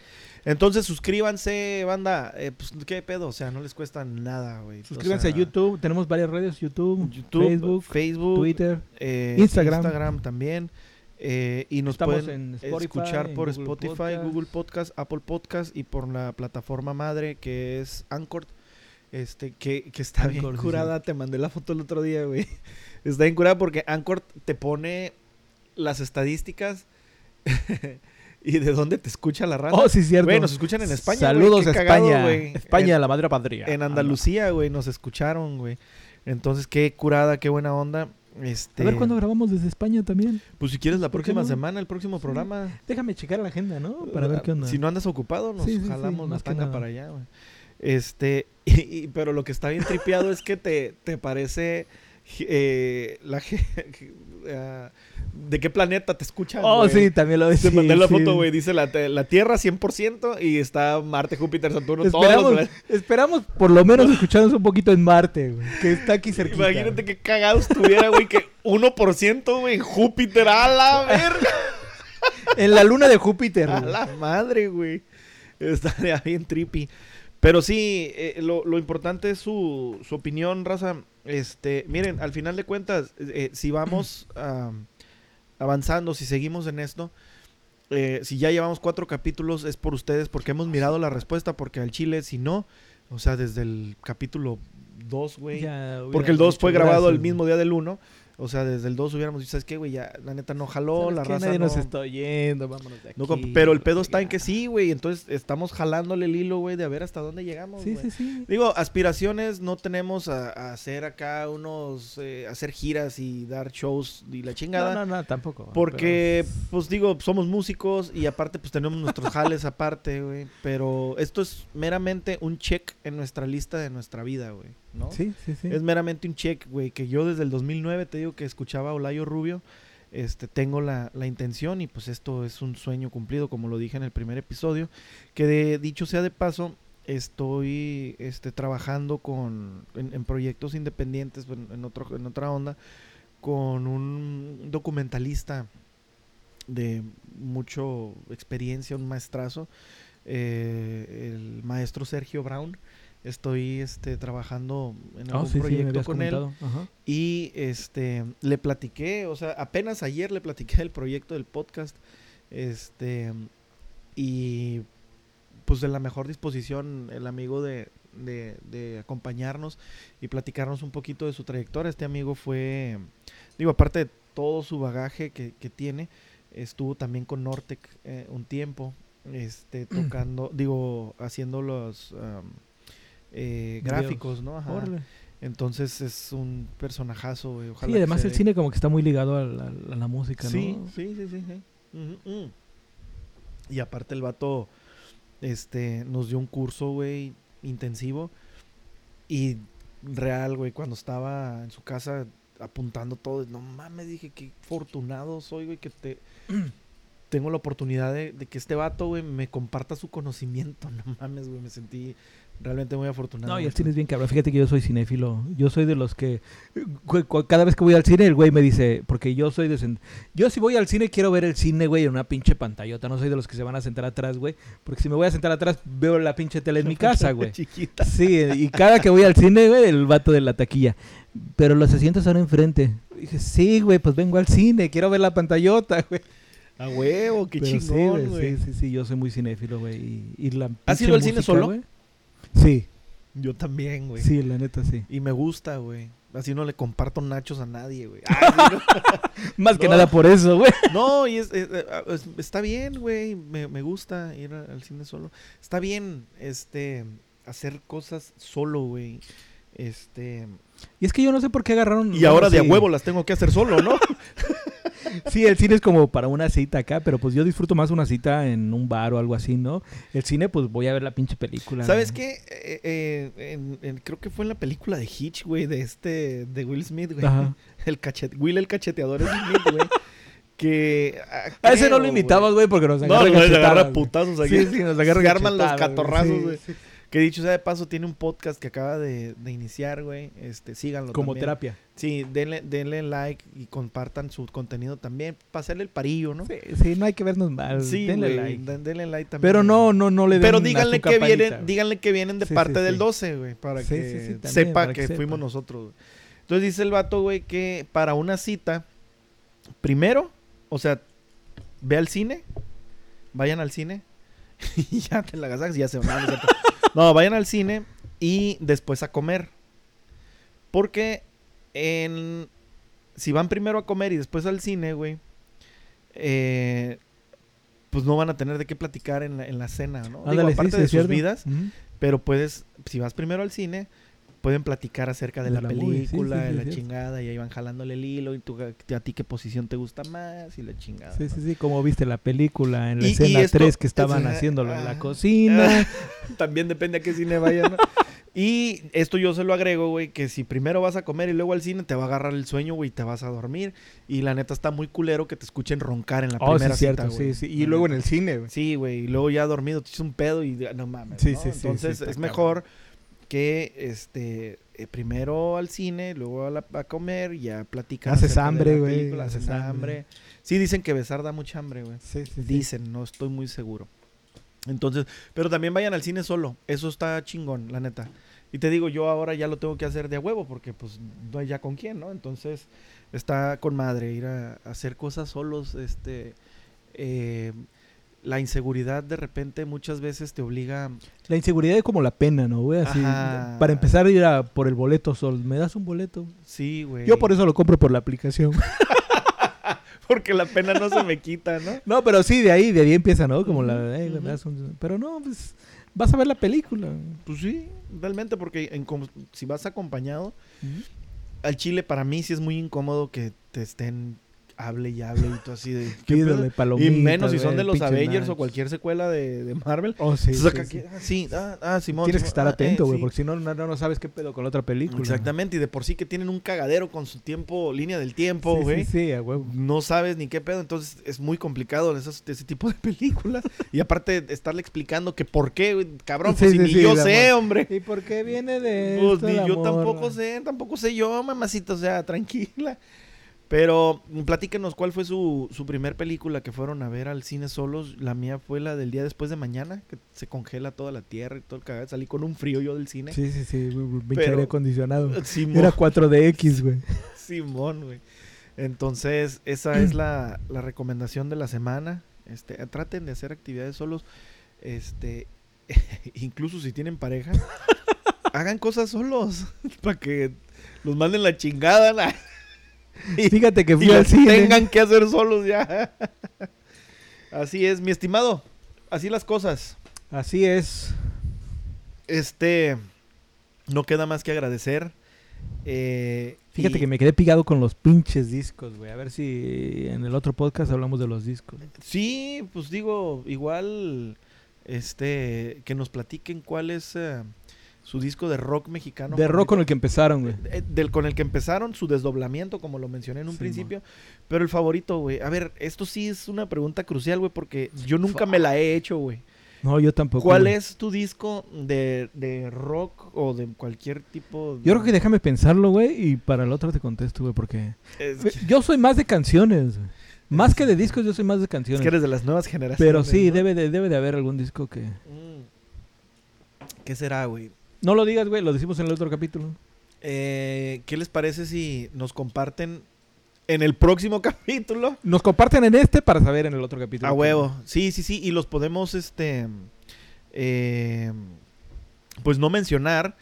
Entonces, suscríbanse, banda. Eh, pues, ¿qué pedo? O sea, no les cuesta nada, güey. O Suscríbanse sea, a YouTube, tenemos varias redes, YouTube, YouTube, Facebook, Facebook, Twitter. eh, Instagram. Instagram también. eh, y nos Estamos pueden Spotify, escuchar por Google Spotify, Podcast. Google Podcast, Apple Podcast y por la plataforma madre que es Anchor. Este, que, que está bien Anchor, sí, curada. Te mandé la foto el otro día, güey. Está bien curada porque Anchor te pone las estadísticas y de dónde te escucha la raza. Oh, sí, cierto. Güey, nos escuchan en España. Saludos a España. güey. España, En- la madre patria. en Andalucía, güey, nos escucharon, güey. Entonces, qué curada, qué buena onda. Este, A ver cuándo grabamos desde España también. Pues si quieres la ¿Por qué próxima no? semana, el próximo Sí. programa. Déjame checar la agenda, ¿no? Para ver qué onda. Si no andas ocupado, nos Sí, sí, jalamos más la tanga para allá, güey. Este, y- y- pero lo que está bien tripeado es que te, te parece eh, la ah, de qué planeta te escuchan. oh, sí, también lo Te sí, mandé la sí. foto, güey. Dice la, te- la Tierra 100% y está Marte, Júpiter, Saturno, Esperamos, esperamos por lo menos escucharnos un poquito en Marte, güey, que está aquí cerquita. Imagínate qué cagado estuviera, güey, que 1%, güey, Júpiter, a la verga. En la luna de Júpiter. A la madre, güey. Estaría bien trippy. Pero sí, eh, lo, lo importante es su, su opinión, raza. Este, miren, al final de cuentas, eh, si vamos avanzando, si seguimos en esto, eh, si ya llevamos cuatro capítulos, es por ustedes, porque hemos mirado la respuesta, porque al Chile, si no, o sea, desde el capítulo 2, güey. Porque el hubieran 2 dicho fue grabado el mismo día del 1. O sea, desde el 2 hubiéramos dicho, ¿sabes qué, güey? Ya, la neta no jaló, ¿Sabes la raza Nadie no... nos está oyendo, vámonos de aquí. no pero el pedo está en que sí, güey. Entonces estamos jalándole el hilo, güey, de a ver hasta dónde llegamos, Sí, güey. sí, sí. Digo, aspiraciones no tenemos a, a hacer acá unos, eh, hacer giras y dar shows y la chingada. No, no, no, tampoco. Porque, pues digo, somos músicos y aparte pues tenemos nuestros jales aparte, güey. Pero esto es meramente un check en nuestra lista de nuestra vida, güey. ¿No? pero- Sí, sí, sí. Es meramente un check, güey, que yo desde el 2009 te digo que escuchaba a Olayo Rubio. Este, tengo la, la intención y pues esto es un sueño cumplido, como lo dije en el primer episodio. Que de, dicho sea de paso, estoy este, trabajando con, en, en proyectos independientes, en, en otro, en otra onda, con un documentalista de mucho experiencia, un maestrazo, eh, el maestro Sergio Brown. Estoy este, trabajando en Ah, algún sí, proyecto con él. Ajá. Y este le platiqué, o sea, apenas ayer le platiqué del proyecto del podcast. Este y pues de la mejor disposición el amigo de, de, de acompañarnos y platicarnos un poquito de su trayectoria. Este amigo fue, digo, aparte de todo su bagaje que, que tiene, estuvo también con Nortec eh, un tiempo, este, tocando, digo, haciendo los eh, gráficos, ¿no? Ajá. Entonces es un personajazo, güey. Ojalá Sí, además el cine como que está muy ligado a la, a la música, ¿no? Sí, sí, sí, sí. Y aparte el vato este, nos dio un curso, güey, intensivo. Y real, güey, cuando estaba en su casa apuntando todo, no mames, dije que afortunado soy, güey, que te... Tengo la oportunidad de, de que este vato, güey, me comparta su conocimiento. No mames, güey, me sentí realmente muy afortunado. No, y el cine es bien cabrón. Fíjate que yo soy cinéfilo. Yo soy de los que... Cada vez que voy al cine, el güey me dice... Porque yo soy de... Yo si voy al cine, quiero ver el cine, güey, en una pinche pantallota. No soy de los que se van a sentar atrás, güey. Porque si me voy a sentar atrás, veo la pinche tele en mi casa, güey. Chiquita. Sí, y cada que voy al cine, güey, el vato de la taquilla. Pero los asientos son enfrente. Dije, sí, güey, pues vengo al cine, quiero ver la pantallota, güey. A huevo, qué Pero chingón, güey, sí, sí, sí, yo soy muy cinéfilo, güey. Y, y la ¿Has ido al cine solo? güey. Sí, Yo también, güey. sí, la neta sí. Y me gusta, güey. Así no le comparto nachos a nadie, güey. Más que No. nada por eso, güey. no, y es, es- es- está bien, güey. Me, me gusta ir al cine solo. Está bien, este, hacer cosas solo, güey. Este. Y es que yo no sé por qué agarraron. Y ahora de a huevo las tengo que hacer solo, ¿no? Sí, el cine es como para una cita acá, pero pues yo disfruto más una cita en un bar o algo así, ¿no? El cine, pues voy a ver la pinche película. ¿Sabes ¿no? qué? Eh, eh, en- en- creo que fue en la película de Hitch, güey, de este, de Will Smith, güey. Ajá. El cachet, Will el cacheteador es Smith, güey. Que. ah, A ese no lo imitamos, güey, porque nos No, agarra no, agarra güey. putazos aquí. Sí, sí, nos agarra Se arman los güey. catorrazos, Sí, güey. sí. Que dicho sea de paso, tiene un podcast que acaba de, de iniciar, güey. Este, síganlo Como también. terapia. Sí, denle, denle like y compartan su contenido también. Para hacerle el parillo, ¿no? Sí, sí, no hay que vernos mal. Sí, Denle like. den- denle like también. Pero no, no, no le den Pero a díganle que vienen, díganle que vienen de Sí, parte sí, del sí. 12, güey, para que sepa que, fuimos nosotros. güey. Entonces dice el vato, güey, que para una cita, primero, o sea, ve al cine, vayan al cine y ya te la agasajas y ya se van. No, vayan al cine y después a comer. Porque en si van primero a comer y después al cine, güey, eh, pues no van a tener de qué platicar en la, en la cena, ¿no? Ándale, aparte sí, de sus cierto. vidas, pero puedes, si vas primero al cine, pueden platicar acerca de, De la, sí, película, sí, de sí, la sí. chingada, y ahí van jalándole el hilo, y tú, a ti qué posición te gusta más, y la chingada. Sí, ¿no? sí, sí, como viste la película en la Y- y escena esto- 3 que estaban es- haciéndolo en ah, la cocina. También depende a qué cine vayan. ¿no? y esto yo se lo agrego, güey, que si primero vas a comer y luego al cine, te va a agarrar el sueño, güey, y te vas a dormir. Y la neta está muy culero que te escuchen roncar en la oh, sí, primera cierto, cita, güey. sí, sí. Y luego en el cine, güey. Sí, güey, y luego ya dormido te echas un pedo y no mames. Sí, ¿no? sí, sí, Entonces sí, es mejor que este eh, primero al cine, luego a, la- a comer, ya platican. Haces hambre, güey, haces hambre. Sí, dicen que besar da mucha hambre, güey. Sí, sí, sí. Dicen, no estoy muy seguro. Entonces, pero también vayan al cine solo. Eso está chingón, la neta. Y te digo, yo ahora ya lo tengo que hacer de a huevo porque pues no hay ya con quién, ¿no? Entonces, está con madre ir a, a hacer cosas solos, este... eh, la inseguridad de repente muchas veces te obliga... La inseguridad es como la pena, ¿no, güey? Así, Ajá. para empezar a ir a por el boleto sol. ¿Me das un boleto? Sí, güey. Yo por eso lo compro por la aplicación. Porque la pena no se me quita, ¿no? no, pero sí, de ahí, de ahí empieza, ¿no? Como la... Me das un- Pero no, pues... Vas a ver la película. Pues sí, realmente porque en si vas acompañado, al chile para mí sí es muy incómodo que te estén hable y hable y tú así de... ¿qué Pídele palomitas. Y menos si son de los Avengers o cualquier secuela de, de Marvel. Oh, sí, Entonces sí, acá sí. ah, sí, ah, ah, Simón. Tienes que estar ah, atento, eh, güey, sí. porque si no, no, no sabes qué pedo con la otra película. Exactamente, y de por sí que tienen un cagadero con su tiempo, línea del tiempo, güey. sí, sí, a huevo. No sabes ni qué pedo, entonces es muy complicado esas- ese tipo de películas. y aparte estarle explicando que por qué, güey, cabrón, pues Sí, si sí, ni yo sé, amor. hombre. ¿Y por qué viene de Pues esto ni yo tampoco sé, tampoco sé yo, mamacita, o sea, tranquila. Pero platíquenos cuál fue su, su primer película que fueron a ver al cine solos. La mía fue la del día después de mañana, que se congela toda la tierra y todo el cagado. Salí con un frío yo del cine. Sí, sí, sí, pinche aire acondicionado. Simón, Era 4DX, güey. Simón, güey. Entonces, esa es la, la recomendación de la semana. Este, traten de hacer actividades solos. Este, incluso si tienen pareja, hagan cosas solos para que los manden la chingada. Y- Fíjate que y fui al los cine. tengan que hacer solos ya. Así es, mi estimado. Así las cosas. Así es. Este, no queda más que agradecer. Eh, Fíjate y- que me quedé pigado con los pinches discos, güey. A ver si en el otro podcast hablamos de los discos. Sí, pues digo, igual, este, que nos platiquen cuál es eh, su disco de rock mexicano. de rock con el que empezaron, güey. Eh, Del con el que empezaron su desdoblamiento, como lo mencioné en un Sí, principio. Pero el favorito, güey. A ver, esto sí es una pregunta crucial, güey, porque yo nunca me la he hecho, güey. No, yo tampoco. ¿Cuál güey. es tu disco de, de rock o de cualquier tipo? de- Yo creo que déjame pensarlo, güey, y para el otro te contesto, güey, porque... Es, Güey, Yo soy más de canciones, güey. Más que de discos, yo soy más de es canciones. que eres de las nuevas generaciones. Pero sí, ¿no? debe de, debe de haber algún disco que... Mm. ¿Qué será, güey? No lo digas, güey, lo decimos en el otro capítulo. Eh, ¿Qué les parece si nos comparten en el próximo capítulo? Nos comparten en este para saber en el otro capítulo. A huevo. Sí, sí, sí. Y los podemos, este. eh, pues no mencionar,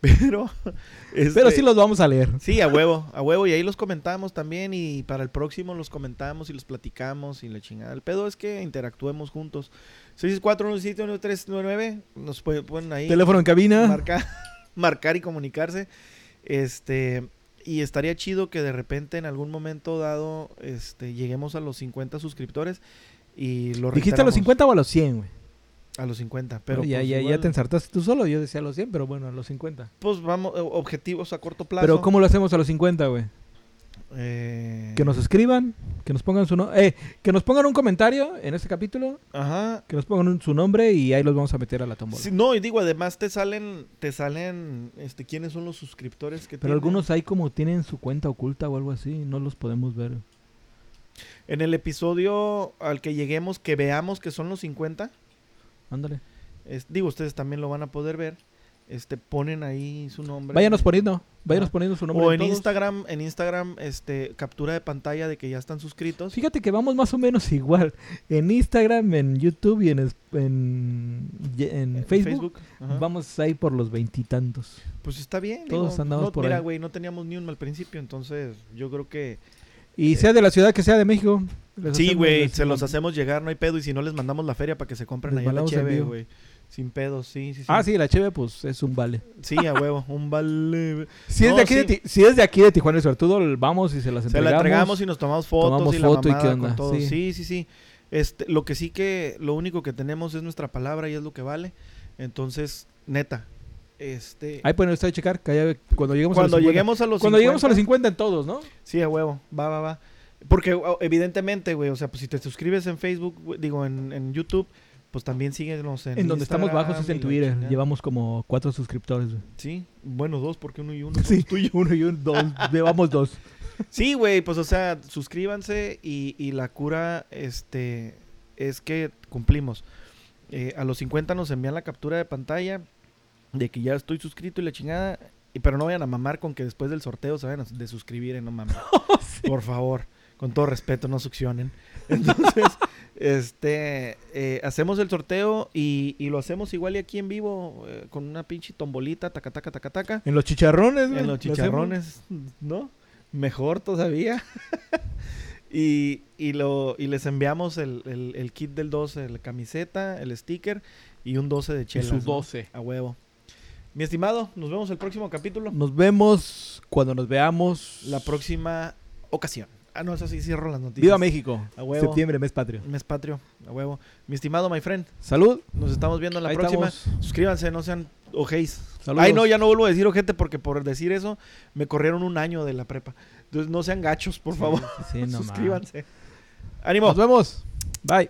pero. Pero este, sí los vamos a leer. Sí, a huevo, a huevo. Y ahí los comentamos también. Y para el próximo los comentamos y los platicamos y la chingada. El pedo es que interactuemos juntos. 641-71399. Nos pueden, ahí Teléfono en cabina. marcar, marcar y comunicarse. Este. Y estaría chido que de repente en algún momento dado este, lleguemos a los 50 suscriptores y lo ¿Dijiste a los reiteramos. 50 o a los 100, güey? A los 50. Pero ya, pues, ya, ya igual, te ensartaste tú solo. Yo decía a los 100, pero bueno, a los 50. Pues vamos, objetivos a corto plazo. Pero ¿cómo lo hacemos a los 50, güey? Eh, Que nos escriban, que nos pongan su nombre. Eh, que nos pongan un comentario en este capítulo, Ajá. que nos pongan un- su nombre y ahí los vamos a meter a la tómbola. Sí, no, y digo, además te salen, te salen, este, quiénes son los suscriptores que pero tienen? algunos ahí como tienen su cuenta oculta o algo así, no los podemos ver. En el episodio al que lleguemos, que veamos que son los 50, Ándale. es- digo, ustedes también lo van a poder ver, este, ponen ahí su nombre. Váyanos poniendo, váyanos poniendo su nombre. O en. Instagram, en Instagram, este, captura de pantalla de que ya están suscritos. Fíjate que vamos más o menos igual. En Instagram, en YouTube y en, en, Facebook, ajá. vamos ahí por los veintitantos. Pues está bien. Todos digo, andamos no, por Mira, ahí. güey, no teníamos ni un mal principio, entonces yo creo que... Y sea de la ciudad que sea de México. Sí, güey, se los hacemos llegar, no hay pedo, y si no les mandamos la feria para que se compren Les allá la cheve, güey. Sin pedos, sí, sí, sí. Ah, sí, la cheve, pues es un vale. Sí, a huevo, un vale. Si, es No, de aquí de sí. Ti- si es de aquí de Tijuana y Suertudo, vamos y se las Se entregamos. la entregamos y nos tomamos fotos tomamos y la foto y qué onda, con todo. sí. Sí, sí, sí. Este, lo que sí que, lo único que tenemos es nuestra palabra y es lo que vale. Entonces, neta, este... Ahí pueden ustedes checar que haya- cuando lleguemos cuando a los 50. lleguemos a los Cuando lleguemos a los 50, 50 en todos, ¿no? Sí, a huevo, va, va, va. Porque o- evidentemente, güey, o sea, pues si te suscribes en Facebook, digo, en, en YouTube, pues también síguenos en En donde estamos bajos es en y Twitter. Llevamos como cuatro suscriptores. güey. Sí, bueno, dos, porque uno y uno. Sí, uno y un, dos. Llevamos dos. Sí, güey, pues o sea, suscríbanse y, y la cura, este, es que cumplimos. Eh, a los 50 nos envían la captura de pantalla de que ya estoy suscrito y la chingada. Y, pero no vayan a mamar con que después del sorteo se vayan a de suscribir, eh, no mames. Por favor, con todo respeto, no succionen. Entonces, este, eh, hacemos el sorteo y, y lo hacemos igual y aquí en vivo eh, con una pinche tombolita, taca, taca, taca, taca. En los chicharrones. En los chicharrones, ¿no? Mejor todavía. y, y, lo, y les enviamos el, el- el kit del 12, la camiseta, el sticker y un 12 de Y chelas. su ¿no? 12. A huevo. Mi estimado, nos vemos el próximo capítulo. Nos vemos cuando nos veamos. La próxima ocasión. Ah, no, eso sí, cierro las noticias. Viva México. A huevo. Septiembre, mes patrio. Mes patrio, a huevo. Mi estimado, my friend, Salud. nos estamos viendo en la Ahí próxima. estamos. Suscríbanse, no sean ojéis. Saludos. Ay, no, ya no vuelvo a decir ojete porque por decir eso me corrieron un año de la prepa. Entonces no sean gachos, por favor. Sí, no Suscríbanse. ¡Ánimo! Nos vemos. Bye.